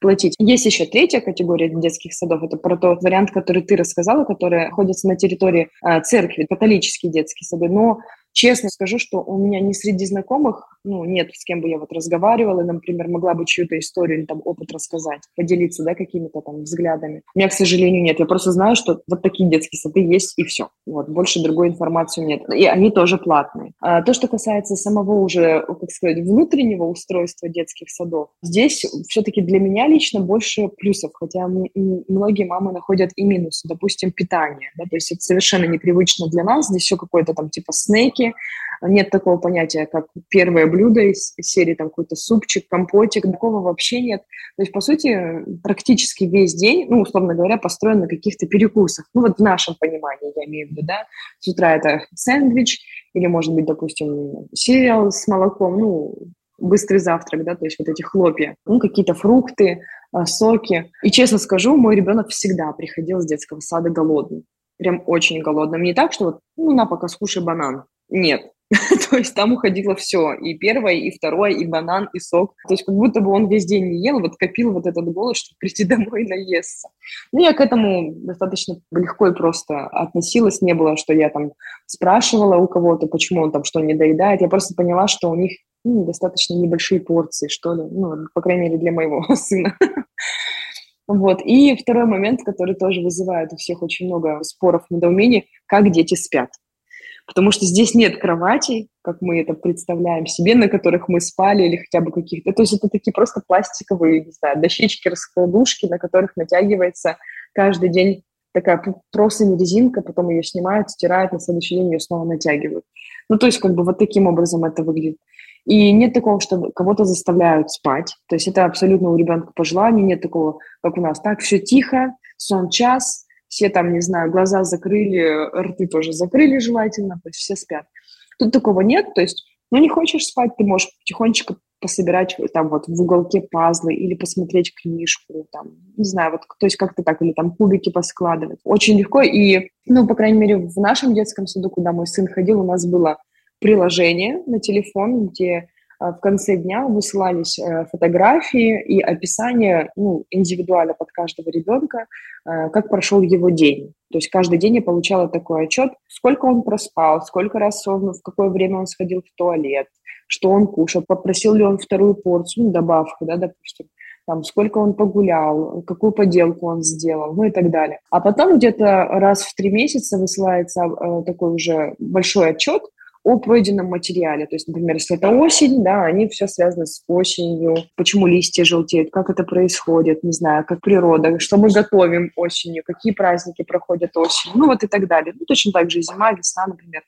платить. Есть еще третья категория детских садов. Это про тот вариант, который ты рассказала, который находится на территории э, церкви, католические детские сады. Но Честно скажу, что у меня не среди знакомых, ну, нет, с кем бы я вот разговаривала, например, могла бы чью-то историю или там опыт рассказать, поделиться, да, какими-то там взглядами. У меня, к сожалению, нет. Я просто знаю, что вот такие детские сады есть, и все. Вот, больше другой информации нет. И они тоже платные. А то, что касается самого уже, как сказать, внутреннего устройства детских садов, здесь все-таки для меня лично больше плюсов, хотя многие мамы находят и минусы. Допустим, питание, да, то есть это совершенно непривычно для нас. Здесь все какое-то там типа снеки, завтраки. Нет такого понятия, как первое блюдо из серии, там какой-то супчик, компотик, такого вообще нет. То есть, по сути, практически весь день, ну, условно говоря, построен на каких-то перекусах. Ну, вот в нашем понимании, я имею в виду, да. С утра это сэндвич, или, может быть, допустим, сериал с молоком, ну, быстрый завтрак, да, то есть вот эти хлопья, ну, какие-то фрукты, а, соки. И честно скажу, мой ребенок всегда приходил с детского сада голодный. прям очень голодным. Не так, что вот, ну, на, пока скушай банан. Нет, То есть там уходило все, и первое, и второе, и банан, и сок. То есть как будто бы он весь день не ел, вот копил вот этот голод, чтобы прийти домой и наесться. Ну, я к этому достаточно легко и просто относилась. Не было, что я там спрашивала у кого-то, почему он там что не доедает. Я просто поняла, что у них ну, достаточно небольшие порции, что ли. Ну, по крайней мере, для моего сына. Вот. И второй момент, который тоже вызывает у всех очень много споров, недоумений, как дети спят потому что здесь нет кроватей, как мы это представляем себе, на которых мы спали или хотя бы каких-то. То есть это такие просто пластиковые, не знаю, дощечки, раскладушки, на которых натягивается каждый день такая просто не резинка, потом ее снимают, стирают, на следующий день ее снова натягивают. Ну, то есть как бы вот таким образом это выглядит. И нет такого, что кого-то заставляют спать. То есть это абсолютно у ребенка по желанию. Нет такого, как у нас. Так, все тихо, сон час, все там, не знаю, глаза закрыли, рты тоже закрыли желательно, то есть все спят. Тут такого нет, то есть, ну, не хочешь спать, ты можешь тихонечко пособирать там вот в уголке пазлы или посмотреть книжку, там, не знаю, вот, то есть как-то так, или там кубики поскладывать. Очень легко, и, ну, по крайней мере, в нашем детском саду, куда мой сын ходил, у нас было приложение на телефон, где в конце дня высылались э, фотографии и описание ну, индивидуально под каждого ребенка, э, как прошел его день. То есть каждый день я получала такой отчет, сколько он проспал, сколько раз он, в какое время он сходил в туалет, что он кушал, попросил ли он вторую порцию, ну, добавку, да, допустим, там, сколько он погулял, какую поделку он сделал, ну и так далее. А потом где-то раз в три месяца высылается э, такой уже большой отчет, о пройденном материале. То есть, например, если это осень, да, они все связаны с осенью, почему листья желтеют, как это происходит, не знаю, как природа, что мы готовим осенью, какие праздники проходят осенью, ну вот и так далее. Ну, точно так же зима, весна, например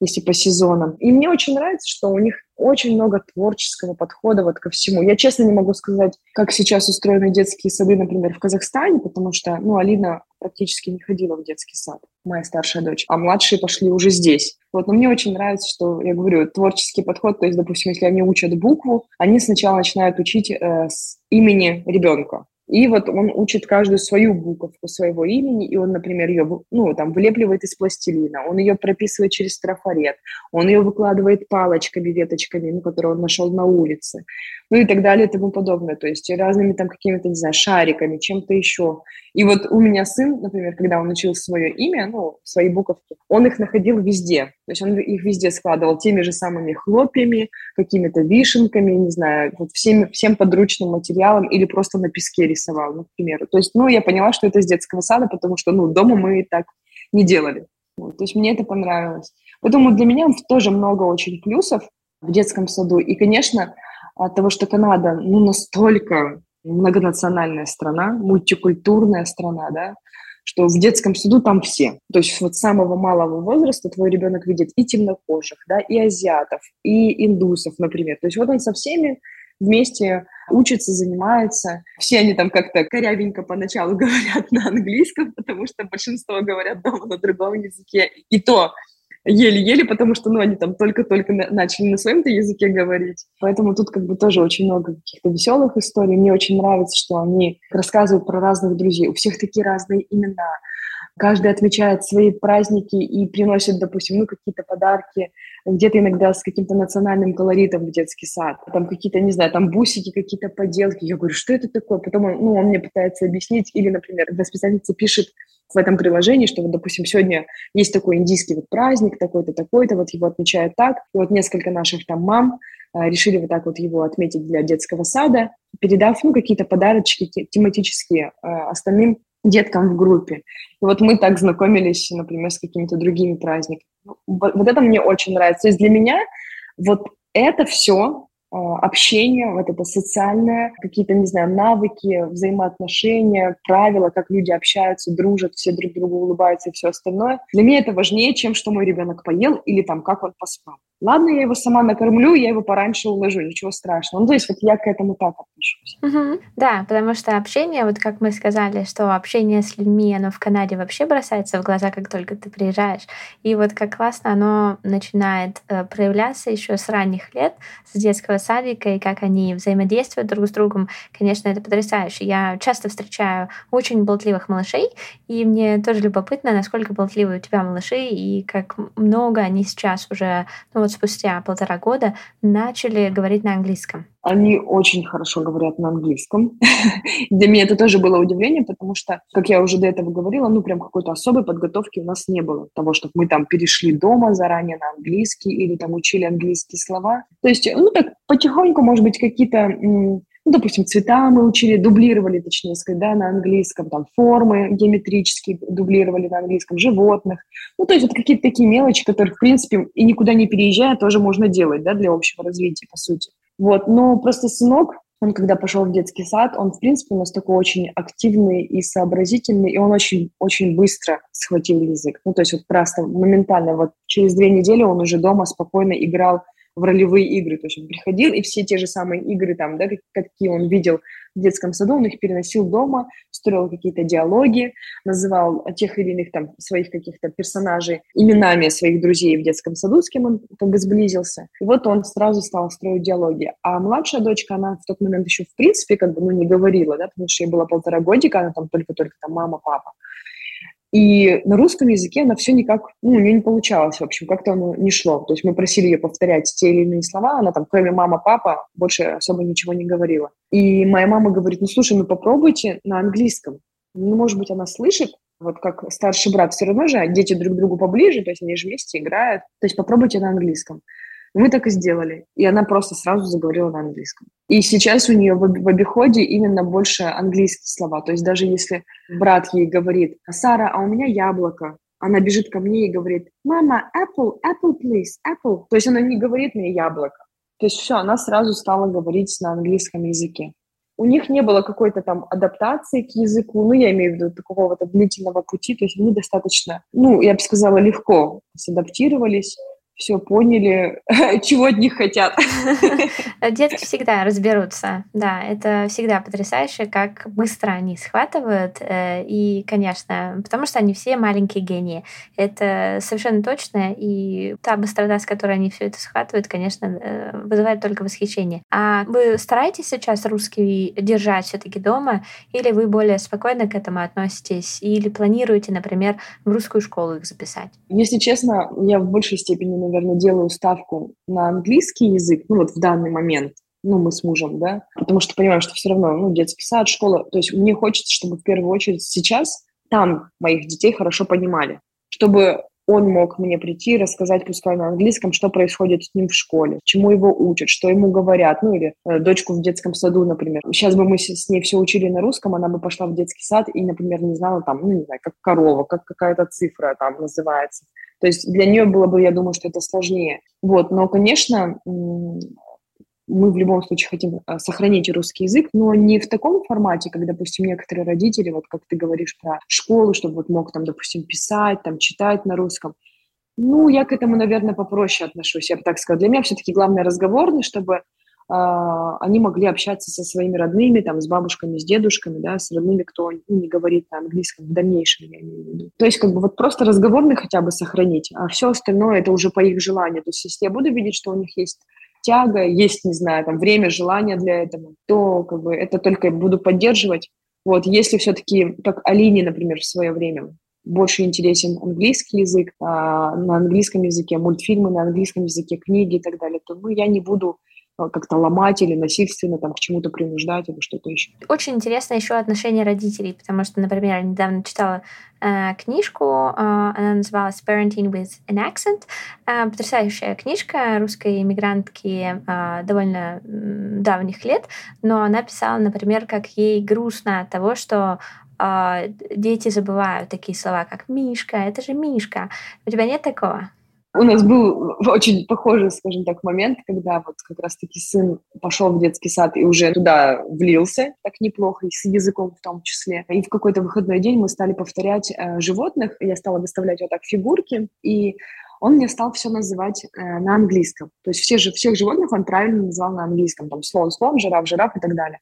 если по сезонам. И мне очень нравится, что у них очень много творческого подхода вот ко всему. Я честно не могу сказать, как сейчас устроены детские сады, например, в Казахстане, потому что, ну, Алина практически не ходила в детский сад, моя старшая дочь, а младшие пошли уже здесь. Вот, но мне очень нравится, что, я говорю, творческий подход, то есть, допустим, если они учат букву, они сначала начинают учить э, с имени ребенка. И вот он учит каждую свою буковку своего имени, и он, например, ее, ну, там, вылепливает из пластилина, он ее прописывает через трафарет, он ее выкладывает палочками, веточками, ну, которые он нашел на улице, ну, и так далее, и тому подобное, то есть разными там какими-то, не знаю, шариками, чем-то еще. И вот у меня сын, например, когда он учил свое имя, ну, свои буковки, он их находил везде, то есть он их везде складывал теми же самыми хлопьями, какими-то вишенками, не знаю, вот всем, всем подручным материалом или просто на песке рисовал, ну, к примеру. То есть, ну, я поняла, что это из детского сада, потому что, ну, дома мы так не делали. Вот, то есть мне это понравилось. Поэтому для меня тоже много очень плюсов в детском саду. И, конечно, от того, что Канада, ну, настолько многонациональная страна, мультикультурная страна, да, что в детском саду там все. То есть вот с самого малого возраста твой ребенок видит и темнокожих, да, и азиатов, и индусов, например. То есть вот он со всеми вместе учится, занимается. Все они там как-то корявенько поначалу говорят на английском, потому что большинство говорят дома на другом языке. И то еле-еле, потому что, ну, они там только-только начали на своем-то языке говорить. Поэтому тут как бы тоже очень много каких-то веселых историй. Мне очень нравится, что они рассказывают про разных друзей. У всех такие разные имена. Каждый отмечает свои праздники и приносит, допустим, ну, какие-то подарки, где-то иногда с каким-то национальным колоритом в детский сад. Там какие-то, не знаю, там бусики, какие-то поделки. Я говорю, что это такое? Потом он, ну, он мне пытается объяснить. Или, например, воспитательница пишет в этом приложении, что вот, допустим, сегодня есть такой индийский вот праздник, такой-то, такой-то, вот его отмечают так. И вот несколько наших там мам э, решили вот так вот его отметить для детского сада, передав, ну, какие-то подарочки тематические э, остальным деткам в группе. И вот мы так знакомились, например, с какими-то другими праздниками. Вот, вот это мне очень нравится. То есть для меня вот это все а, общение, вот это социальное, какие-то, не знаю, навыки, взаимоотношения, правила, как люди общаются, дружат, все друг другу улыбаются и все остальное. Для меня это важнее, чем что мой ребенок поел или там как он поспал. Ладно, я его сама накормлю, я его пораньше уложу, ничего страшного. Ну, то есть вот я к этому так отношусь. Угу. Да, потому что общение, вот как мы сказали, что общение с людьми, оно в Канаде вообще бросается в глаза, как только ты приезжаешь. И вот как классно оно начинает э, проявляться еще с ранних лет, с детского садика, и как они взаимодействуют друг с другом. Конечно, это потрясающе. Я часто встречаю очень болтливых малышей, и мне тоже любопытно, насколько болтливы у тебя малыши, и как много они сейчас уже, ну спустя полтора года, начали говорить на английском. Они очень хорошо говорят на английском. Для меня это тоже было удивление, потому что, как я уже до этого говорила, ну, прям какой-то особой подготовки у нас не было. Того, чтобы мы там перешли дома заранее на английский или там учили английские слова. То есть, ну, так потихоньку, может быть, какие-то ну, допустим, цвета мы учили, дублировали, точнее сказать, да, на английском, там, формы геометрические дублировали на английском, животных. Ну, то есть вот какие-то такие мелочи, которые, в принципе, и никуда не переезжая, тоже можно делать, да, для общего развития, по сути. Вот, но просто сынок, он когда пошел в детский сад, он, в принципе, у нас такой очень активный и сообразительный, и он очень, очень быстро схватил язык. Ну, то есть вот просто моментально, вот через две недели он уже дома спокойно играл в ролевые игры. То есть он приходил, и все те же самые игры, там, да, какие он видел в детском саду, он их переносил дома, строил какие-то диалоги, называл тех или иных там своих каких-то персонажей именами своих друзей в детском саду, с кем он как бы сблизился. И вот он сразу стал строить диалоги. А младшая дочка, она в тот момент еще в принципе как бы ну, не говорила, да, потому что ей было полтора годика, она там только-только там мама, папа. И на русском языке она все никак, ну, у нее не получалось, в общем, как-то оно не шло. То есть мы просили ее повторять те или иные слова, она там, кроме мама, папа, больше особо ничего не говорила. И моя мама говорит, ну, слушай, ну, попробуйте на английском. Ну, может быть, она слышит, вот как старший брат, все равно же дети друг к другу поближе, то есть они же вместе играют. То есть попробуйте на английском. Мы так и сделали. И она просто сразу заговорила на английском. И сейчас у нее в, обиходе именно больше английские слова. То есть даже если брат ей говорит, Сара, а у меня яблоко, она бежит ко мне и говорит, мама, apple, apple, please, apple. То есть она не говорит мне яблоко. То есть все, она сразу стала говорить на английском языке. У них не было какой-то там адаптации к языку, ну, я имею в виду какого-то длительного пути, то есть они достаточно, ну, я бы сказала, легко садаптировались все поняли, чего от них хотят. Детки всегда разберутся, да, это всегда потрясающе, как быстро они схватывают, э, и, конечно, потому что они все маленькие гении, это совершенно точно, и та быстрота, с которой они все это схватывают, конечно, э, вызывает только восхищение. А вы стараетесь сейчас русский держать все-таки дома, или вы более спокойно к этому относитесь, или планируете, например, в русскую школу их записать? Если честно, я в большей степени, наверное, делаю ставку на английский язык, ну вот в данный момент, ну, мы с мужем, да, потому что понимаем, что все равно, ну, детский сад, школа, то есть мне хочется, чтобы в первую очередь сейчас там моих детей хорошо понимали, чтобы он мог мне прийти и рассказать, пускай на английском, что происходит с ним в школе, чему его учат, что ему говорят, ну или э, дочку в детском саду, например. Сейчас бы мы с ней все учили на русском, она бы пошла в детский сад и, например, не знала там, ну не знаю, как корова, как какая-то цифра там называется. То есть для нее было бы, я думаю, что это сложнее. Вот, но, конечно, мы в любом случае хотим э, сохранить русский язык, но не в таком формате, как, допустим, некоторые родители, вот как ты говоришь про школу, чтобы вот мог там, допустим, писать, там, читать на русском. Ну, я к этому, наверное, попроще отношусь, я бы так сказала. Для меня все-таки главное разговорный, чтобы они могли общаться со своими родными, там, с бабушками, с дедушками, да, с родными, кто ну, не говорит на английском в дальнейшем, я имею в виду. То есть, как бы, вот просто разговорный хотя бы сохранить, а все остальное это уже по их желанию. То есть, если я буду видеть, что у них есть тяга, есть, не знаю, там, время, желание для этого, то, как бы, это только буду поддерживать. Вот, если все-таки, как Алине, например, в свое время, больше интересен английский язык, а, на английском языке, мультфильмы на английском языке, книги и так далее, то ну, я не буду как-то ломать или насильственно там, к чему-то принуждать или что-то еще. Очень интересно еще отношение родителей, потому что, например, я недавно читала э, книжку, э, она называлась Parenting with an Accent. Э, потрясающая книжка русской иммигрантки э, довольно давних лет, но она писала, например, как ей грустно от того, что э, дети забывают такие слова, как «Мишка», это же «Мишка». У тебя нет такого? У нас был очень похожий, скажем так, момент, когда вот как раз-таки сын пошел в детский сад и уже туда влился так неплохо, и с языком в том числе. И в какой-то выходной день мы стали повторять э, животных, я стала выставлять вот так фигурки, и он мне стал все называть э, на английском. То есть все, же, всех животных он правильно называл на английском. Там слон, слон, жираф, жираф и так далее.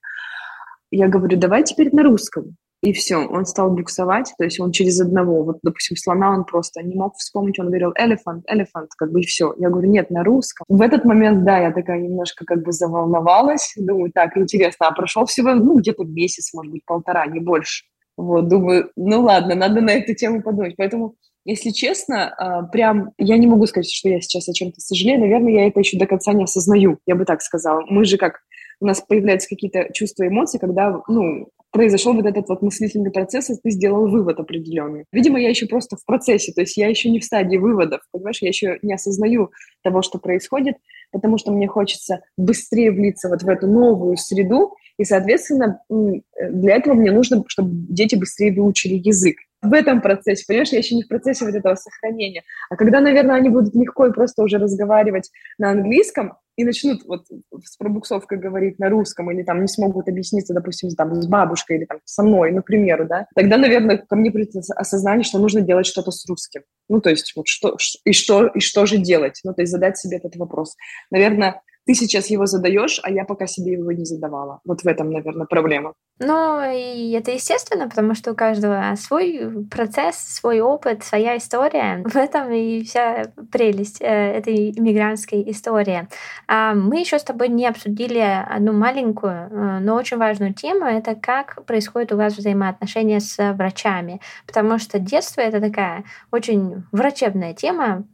Я говорю, давай теперь на русском. И все, он стал буксовать, то есть он через одного, вот, допустим, слона он просто не мог вспомнить, он говорил elephant, elephant, как бы и все. Я говорю, нет, на русском. В этот момент, да, я такая немножко как бы заволновалась, думаю, так, интересно, а прошел всего, ну, где-то месяц, может быть, полтора, не больше. Вот, думаю, ну ладно, надо на эту тему подумать. Поэтому если честно, а, прям я не могу сказать, что я сейчас о чем-то сожалею. Наверное, я это еще до конца не осознаю, я бы так сказала. Мы же как у нас появляются какие-то чувства, эмоции, когда, ну, произошел вот этот вот мыслительный процесс, и ты сделал вывод определенный. Видимо, я еще просто в процессе, то есть я еще не в стадии выводов, понимаешь, я еще не осознаю того, что происходит, потому что мне хочется быстрее влиться вот в эту новую среду, и, соответственно, для этого мне нужно, чтобы дети быстрее выучили язык. В этом процессе, понимаешь, я еще не в процессе вот этого сохранения. А когда, наверное, они будут легко и просто уже разговаривать на английском, и начнут вот с пробуксовкой говорить на русском или там не смогут объясниться, допустим, там, с бабушкой или там со мной, например, да, тогда, наверное, ко мне придет осознание, что нужно делать что-то с русским. Ну, то есть вот что, и что, и что же делать? Ну, то есть задать себе этот вопрос. Наверное, ты сейчас его задаешь, а я пока себе его не задавала. Вот в этом, наверное, проблема. Ну, и это естественно, потому что у каждого свой процесс, свой опыт, своя история. В этом и вся прелесть э, этой иммигрантской истории. А мы еще с тобой не обсудили одну маленькую, э, но очень важную тему. Это как происходит у вас взаимоотношения с врачами. Потому что детство — это такая очень врачебная тема.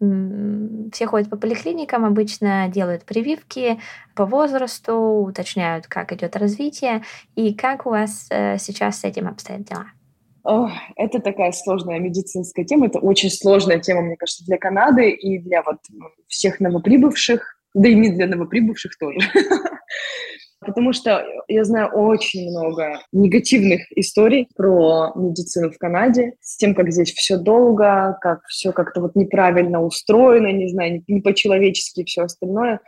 Все ходят по поликлиникам, обычно делают прививки, по возрасту, уточняют, как идет развитие и как у вас э, сейчас с этим обстоят дела. О, это такая сложная медицинская тема, это очень сложная тема, мне кажется, для Канады и для вот всех новоприбывших, да и не для новоприбывших тоже. Потому что я знаю очень много негативных историй про медицину в Канаде, с тем, как здесь все долго, как все как-то вот неправильно устроено, не знаю, не по-человечески и все остальное.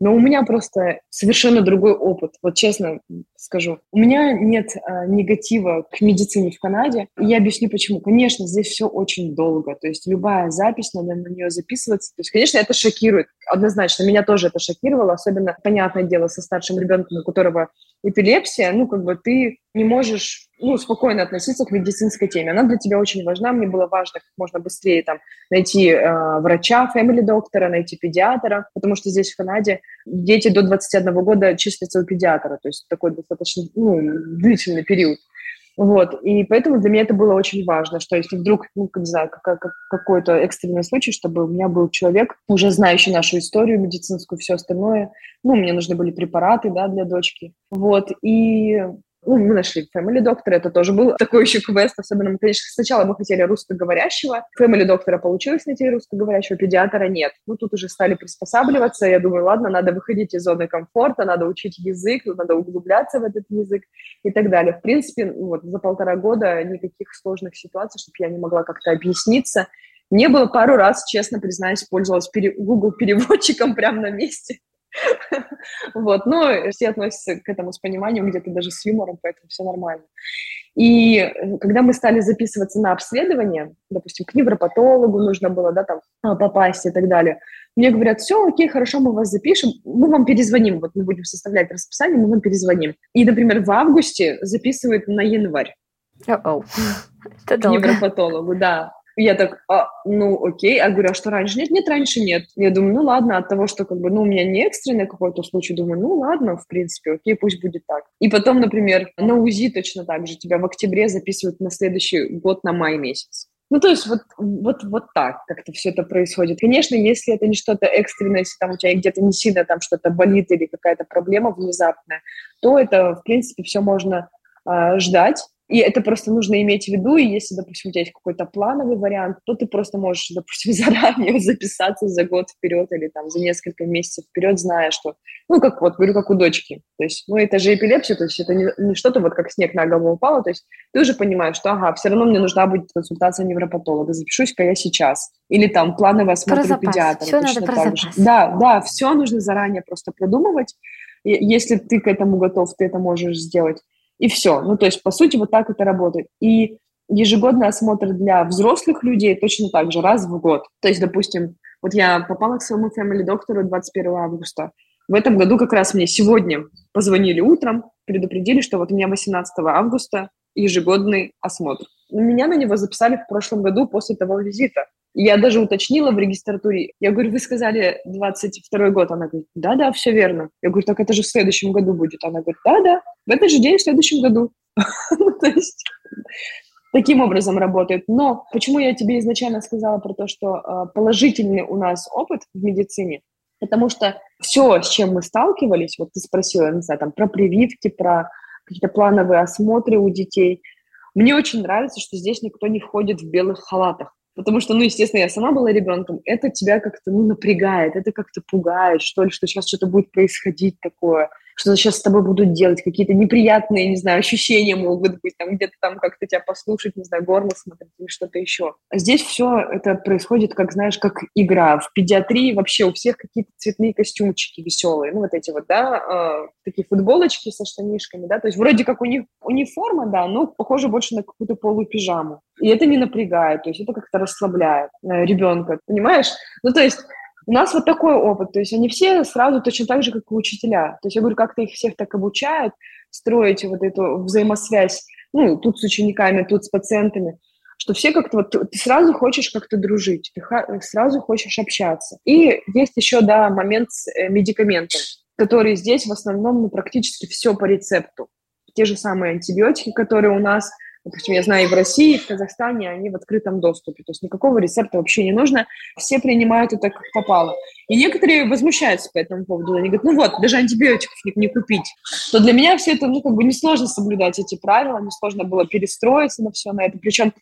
Но у меня просто совершенно другой опыт. Вот честно скажу. У меня нет а, негатива к медицине в Канаде. И я объясню почему. Конечно, здесь все очень долго. То есть любая запись, надо на нее записываться. То есть, конечно, это шокирует. Однозначно. Меня тоже это шокировало. Особенно, понятное дело, со старшим ребенком, у которого эпилепсия. Ну, как бы ты не можешь ну, спокойно относиться к медицинской теме. Она для тебя очень важна. Мне было важно как можно быстрее там, найти э, врача, family доктора, найти педиатра, потому что здесь в Канаде дети до 21 года числятся у педиатра, то есть такой достаточно ну, длительный период. Вот, и поэтому для меня это было очень важно, что если вдруг, ну, не знаю, как, как, какой-то экстренный случай, чтобы у меня был человек, уже знающий нашу историю медицинскую, все остальное, ну, мне нужны были препараты, да, для дочки, вот, и ну, мы нашли Family Doctor, это тоже был такой еще квест, особенно мы, конечно, сначала мы хотели русскоговорящего, Family Doctor получилось найти русскоговорящего, педиатра нет. Ну, тут уже стали приспосабливаться, я думаю, ладно, надо выходить из зоны комфорта, надо учить язык, надо углубляться в этот язык и так далее. В принципе, ну, вот за полтора года никаких сложных ситуаций, чтобы я не могла как-то объясниться, не было пару раз, честно признаюсь, пользовалась. Google переводчиком прямо на месте. Вот, но все относятся к этому с пониманием, где-то даже с юмором, поэтому все нормально. И э, когда мы стали записываться на обследование, допустим, к невропатологу нужно было, да, там, а, попасть и так далее, мне говорят, все, окей, хорошо, мы вас запишем, мы вам перезвоним, вот мы будем составлять расписание, мы вам перезвоним. И, например, в августе записывают на январь. Oh-oh. Это долго. Невропатологу, да. Я так, а, ну, окей. А говорю, а что раньше? Нет, нет, раньше нет. Я думаю, ну, ладно, от того, что, как бы, ну, у меня не экстренный какой-то случай, думаю, ну, ладно, в принципе, окей, пусть будет так. И потом, например, на УЗИ точно так же тебя в октябре записывают на следующий год на май месяц. Ну, то есть вот, вот, вот так как-то все это происходит. Конечно, если это не что-то экстренное, если там у тебя где-то не сильно там что-то болит или какая-то проблема внезапная, то это, в принципе, все можно э, ждать. И это просто нужно иметь в виду, и если, допустим, у тебя есть какой-то плановый вариант, то ты просто можешь, допустим, заранее записаться за год вперед или там за несколько месяцев вперед, зная, что, ну, как вот, говорю, как у дочки, то есть, ну, это же эпилепсия, то есть это не, не что-то вот как снег на голову упало, то есть ты уже понимаешь, что, ага, все равно мне нужна будет консультация невропатолога, запишусь-ка я сейчас. Или там плановый осмотр про педиатра. Все надо про запас. Же. Да, да, все нужно заранее просто продумывать. И если ты к этому готов, ты это можешь сделать и все. Ну, то есть, по сути, вот так это работает. И ежегодный осмотр для взрослых людей точно так же, раз в год. То есть, допустим, Вот я попала к своему family доктору 21 августа. В этом году как раз мне сегодня позвонили утром, предупредили, что вот у меня 18 августа ежегодный осмотр. Меня на него записали в прошлом году после того визита. Я даже уточнила в регистратуре. Я говорю, вы сказали 22 год. Она говорит, да-да, все верно. Я говорю, так это же в следующем году будет. Она говорит, да-да, в этот же день в следующем году. То есть таким образом работает. Но почему я тебе изначально сказала про то, что э, положительный у нас опыт в медицине? Потому что все, с чем мы сталкивались, вот ты спросила, не знаю, там, про прививки, про какие-то плановые осмотры у детей, мне очень нравится, что здесь никто не входит в белых халатах. Потому что, ну, естественно, я сама была ребенком, это тебя как-то, ну, напрягает, это как-то пугает, что ли, что сейчас что-то будет происходить такое – что сейчас с тобой будут делать, какие-то неприятные, не знаю, ощущения могут быть, там где-то там как-то тебя послушать, не знаю, горло смотреть или что-то еще. А здесь все это происходит, как, знаешь, как игра. В педиатрии вообще у всех какие-то цветные костюмчики веселые, ну вот эти вот, да, э, такие футболочки со штанишками, да, то есть вроде как у них униформа, да, но похоже больше на какую-то полупижаму. И это не напрягает, то есть это как-то расслабляет э, ребенка, понимаешь? Ну, то есть у нас вот такой опыт, то есть они все сразу точно так же, как и учителя. То есть я говорю, как-то их всех так обучают строить вот эту взаимосвязь, ну, тут с учениками, тут с пациентами, что все как-то вот, ты сразу хочешь как-то дружить, ты сразу хочешь общаться. И есть еще, да, момент с э, медикаментом, который здесь в основном, ну, практически все по рецепту. Те же самые антибиотики, которые у нас – Допустим, я знаю, и в России, и в Казахстане они в открытом доступе. То есть никакого рецепта вообще не нужно. Все принимают это как попало. И некоторые возмущаются по этому поводу. Они говорят, ну вот, даже антибиотиков не, не купить. То для меня все это, ну, как бы несложно соблюдать эти правила, несложно было перестроиться на все на это. Причем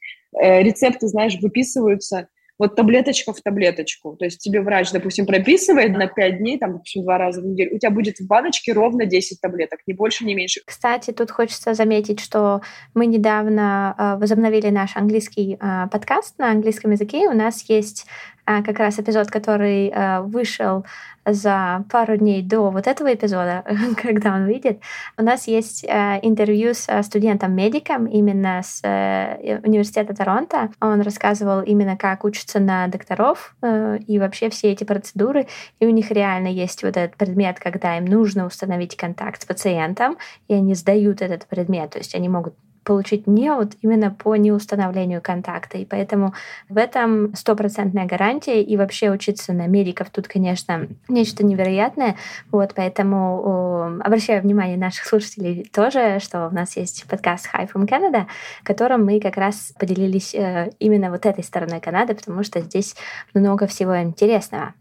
э, рецепты, знаешь, выписываются вот таблеточка в таблеточку. То есть тебе врач, допустим, прописывает на 5 дней, там, допустим, два раза в неделю, у тебя будет в баночке ровно 10 таблеток, ни больше, ни меньше. Кстати, тут хочется заметить, что мы недавно э, возобновили наш английский э, подкаст на английском языке. У нас есть как раз эпизод, который а, вышел за пару дней до вот этого эпизода, когда он выйдет, у нас есть а, интервью с студентом-медиком именно с э, университета Торонто. Он рассказывал именно, как учатся на докторов э, и вообще все эти процедуры. И у них реально есть вот этот предмет, когда им нужно установить контакт с пациентом, и они сдают этот предмет. То есть они могут получить не вот именно по неустановлению контакта. И поэтому в этом стопроцентная гарантия. И вообще учиться на медиков тут, конечно, нечто невероятное. Вот, поэтому обращаю внимание наших слушателей тоже, что у нас есть подкаст Hi from Canada, в котором мы как раз поделились э, именно вот этой стороной Канады, потому что здесь много всего интересного.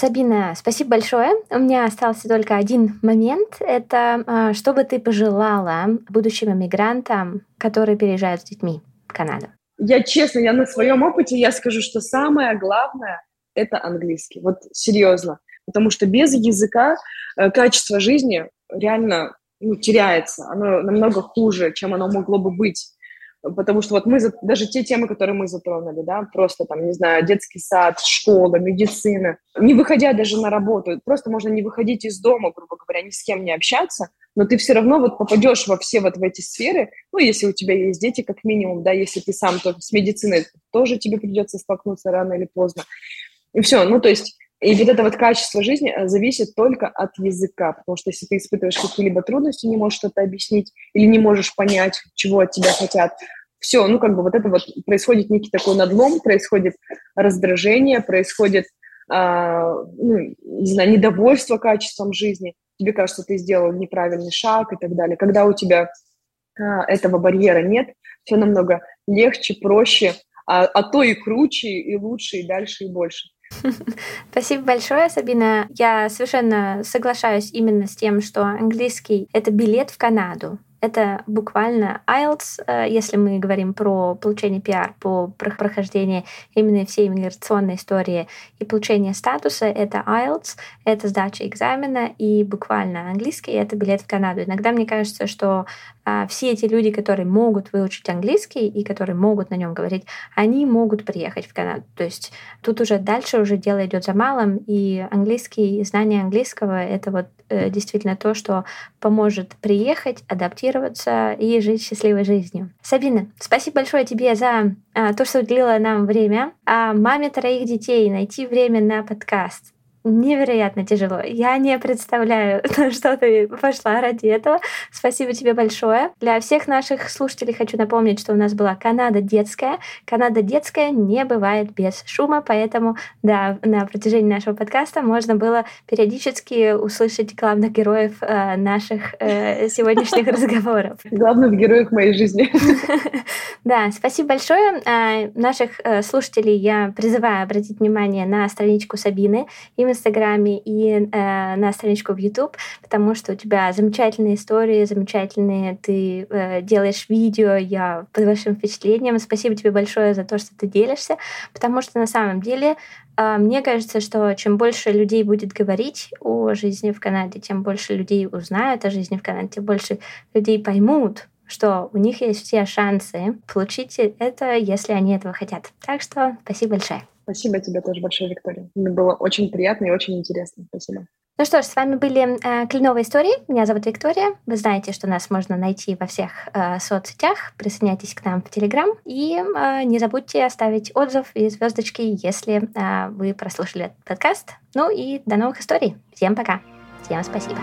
Сабина, спасибо большое. У меня остался только один момент. Это а, что бы ты пожелала будущим иммигрантам, которые переезжают с детьми в Канаду? Я честно, я на своем опыте, я скажу, что самое главное – это английский. Вот серьезно. Потому что без языка э, качество жизни реально ну, теряется. Оно намного хуже, чем оно могло бы быть потому что вот мы, даже те темы, которые мы затронули, да, просто там, не знаю, детский сад, школа, медицина, не выходя даже на работу, просто можно не выходить из дома, грубо говоря, ни с кем не общаться, но ты все равно вот попадешь во все вот в эти сферы, ну, если у тебя есть дети, как минимум, да, если ты сам, то с медициной тоже тебе придется столкнуться рано или поздно. И все, ну, то есть и вот это вот качество жизни э, зависит только от языка, потому что если ты испытываешь какие-либо трудности, не можешь что-то объяснить или не можешь понять, чего от тебя хотят, все, ну как бы вот это вот происходит некий такой надлом, происходит раздражение, происходит, а, ну, не знаю, недовольство качеством жизни, тебе кажется, ты сделал неправильный шаг и так далее. Когда у тебя а, этого барьера нет, все намного легче, проще, а, а то и круче, и лучше, и дальше, и больше. Спасибо большое, Сабина. Я совершенно соглашаюсь именно с тем, что английский — это билет в Канаду. Это буквально IELTS, э, если мы говорим про получение пиар, по прохождению именно всей иммиграционной истории и получение статуса, это IELTS, это сдача экзамена, и буквально английский — это билет в Канаду. Иногда мне кажется, что все эти люди, которые могут выучить английский и которые могут на нем говорить, они могут приехать в Канаду. То есть тут уже дальше уже дело идет за малым, и английский, знание английского — это вот э, действительно то, что поможет приехать, адаптироваться и жить счастливой жизнью. Сабина, спасибо большое тебе за а, то, что уделила нам время. А маме троих детей найти время на подкаст невероятно тяжело. Я не представляю, на что ты пошла ради этого. Спасибо тебе большое. Для всех наших слушателей хочу напомнить, что у нас была Канада детская. Канада детская не бывает без шума, поэтому, да, на протяжении нашего подкаста можно было периодически услышать главных героев э, наших э, сегодняшних разговоров. Главных героев моей жизни. Да, спасибо большое. А, наших э, слушателей я призываю обратить внимание на страничку Сабины. Им в Инстаграме и э, на страничку в YouTube, потому что у тебя замечательные истории, замечательные, ты э, делаешь видео, я под вашим впечатлением. Спасибо тебе большое за то, что ты делишься, потому что на самом деле э, мне кажется, что чем больше людей будет говорить о жизни в Канаде, тем больше людей узнают о жизни в Канаде, тем больше людей поймут, что у них есть все шансы получить это, если они этого хотят. Так что спасибо большое. Спасибо тебе тоже большое, Виктория. Мне было очень приятно и очень интересно. Спасибо. Ну что ж, с вами были э, Кленовые истории. Меня зовут Виктория. Вы знаете, что нас можно найти во всех э, соцсетях. Присоединяйтесь к нам в Телеграм. И э, не забудьте оставить отзыв и звездочки, если э, вы прослушали этот подкаст. Ну и до новых историй. Всем пока. Всем спасибо.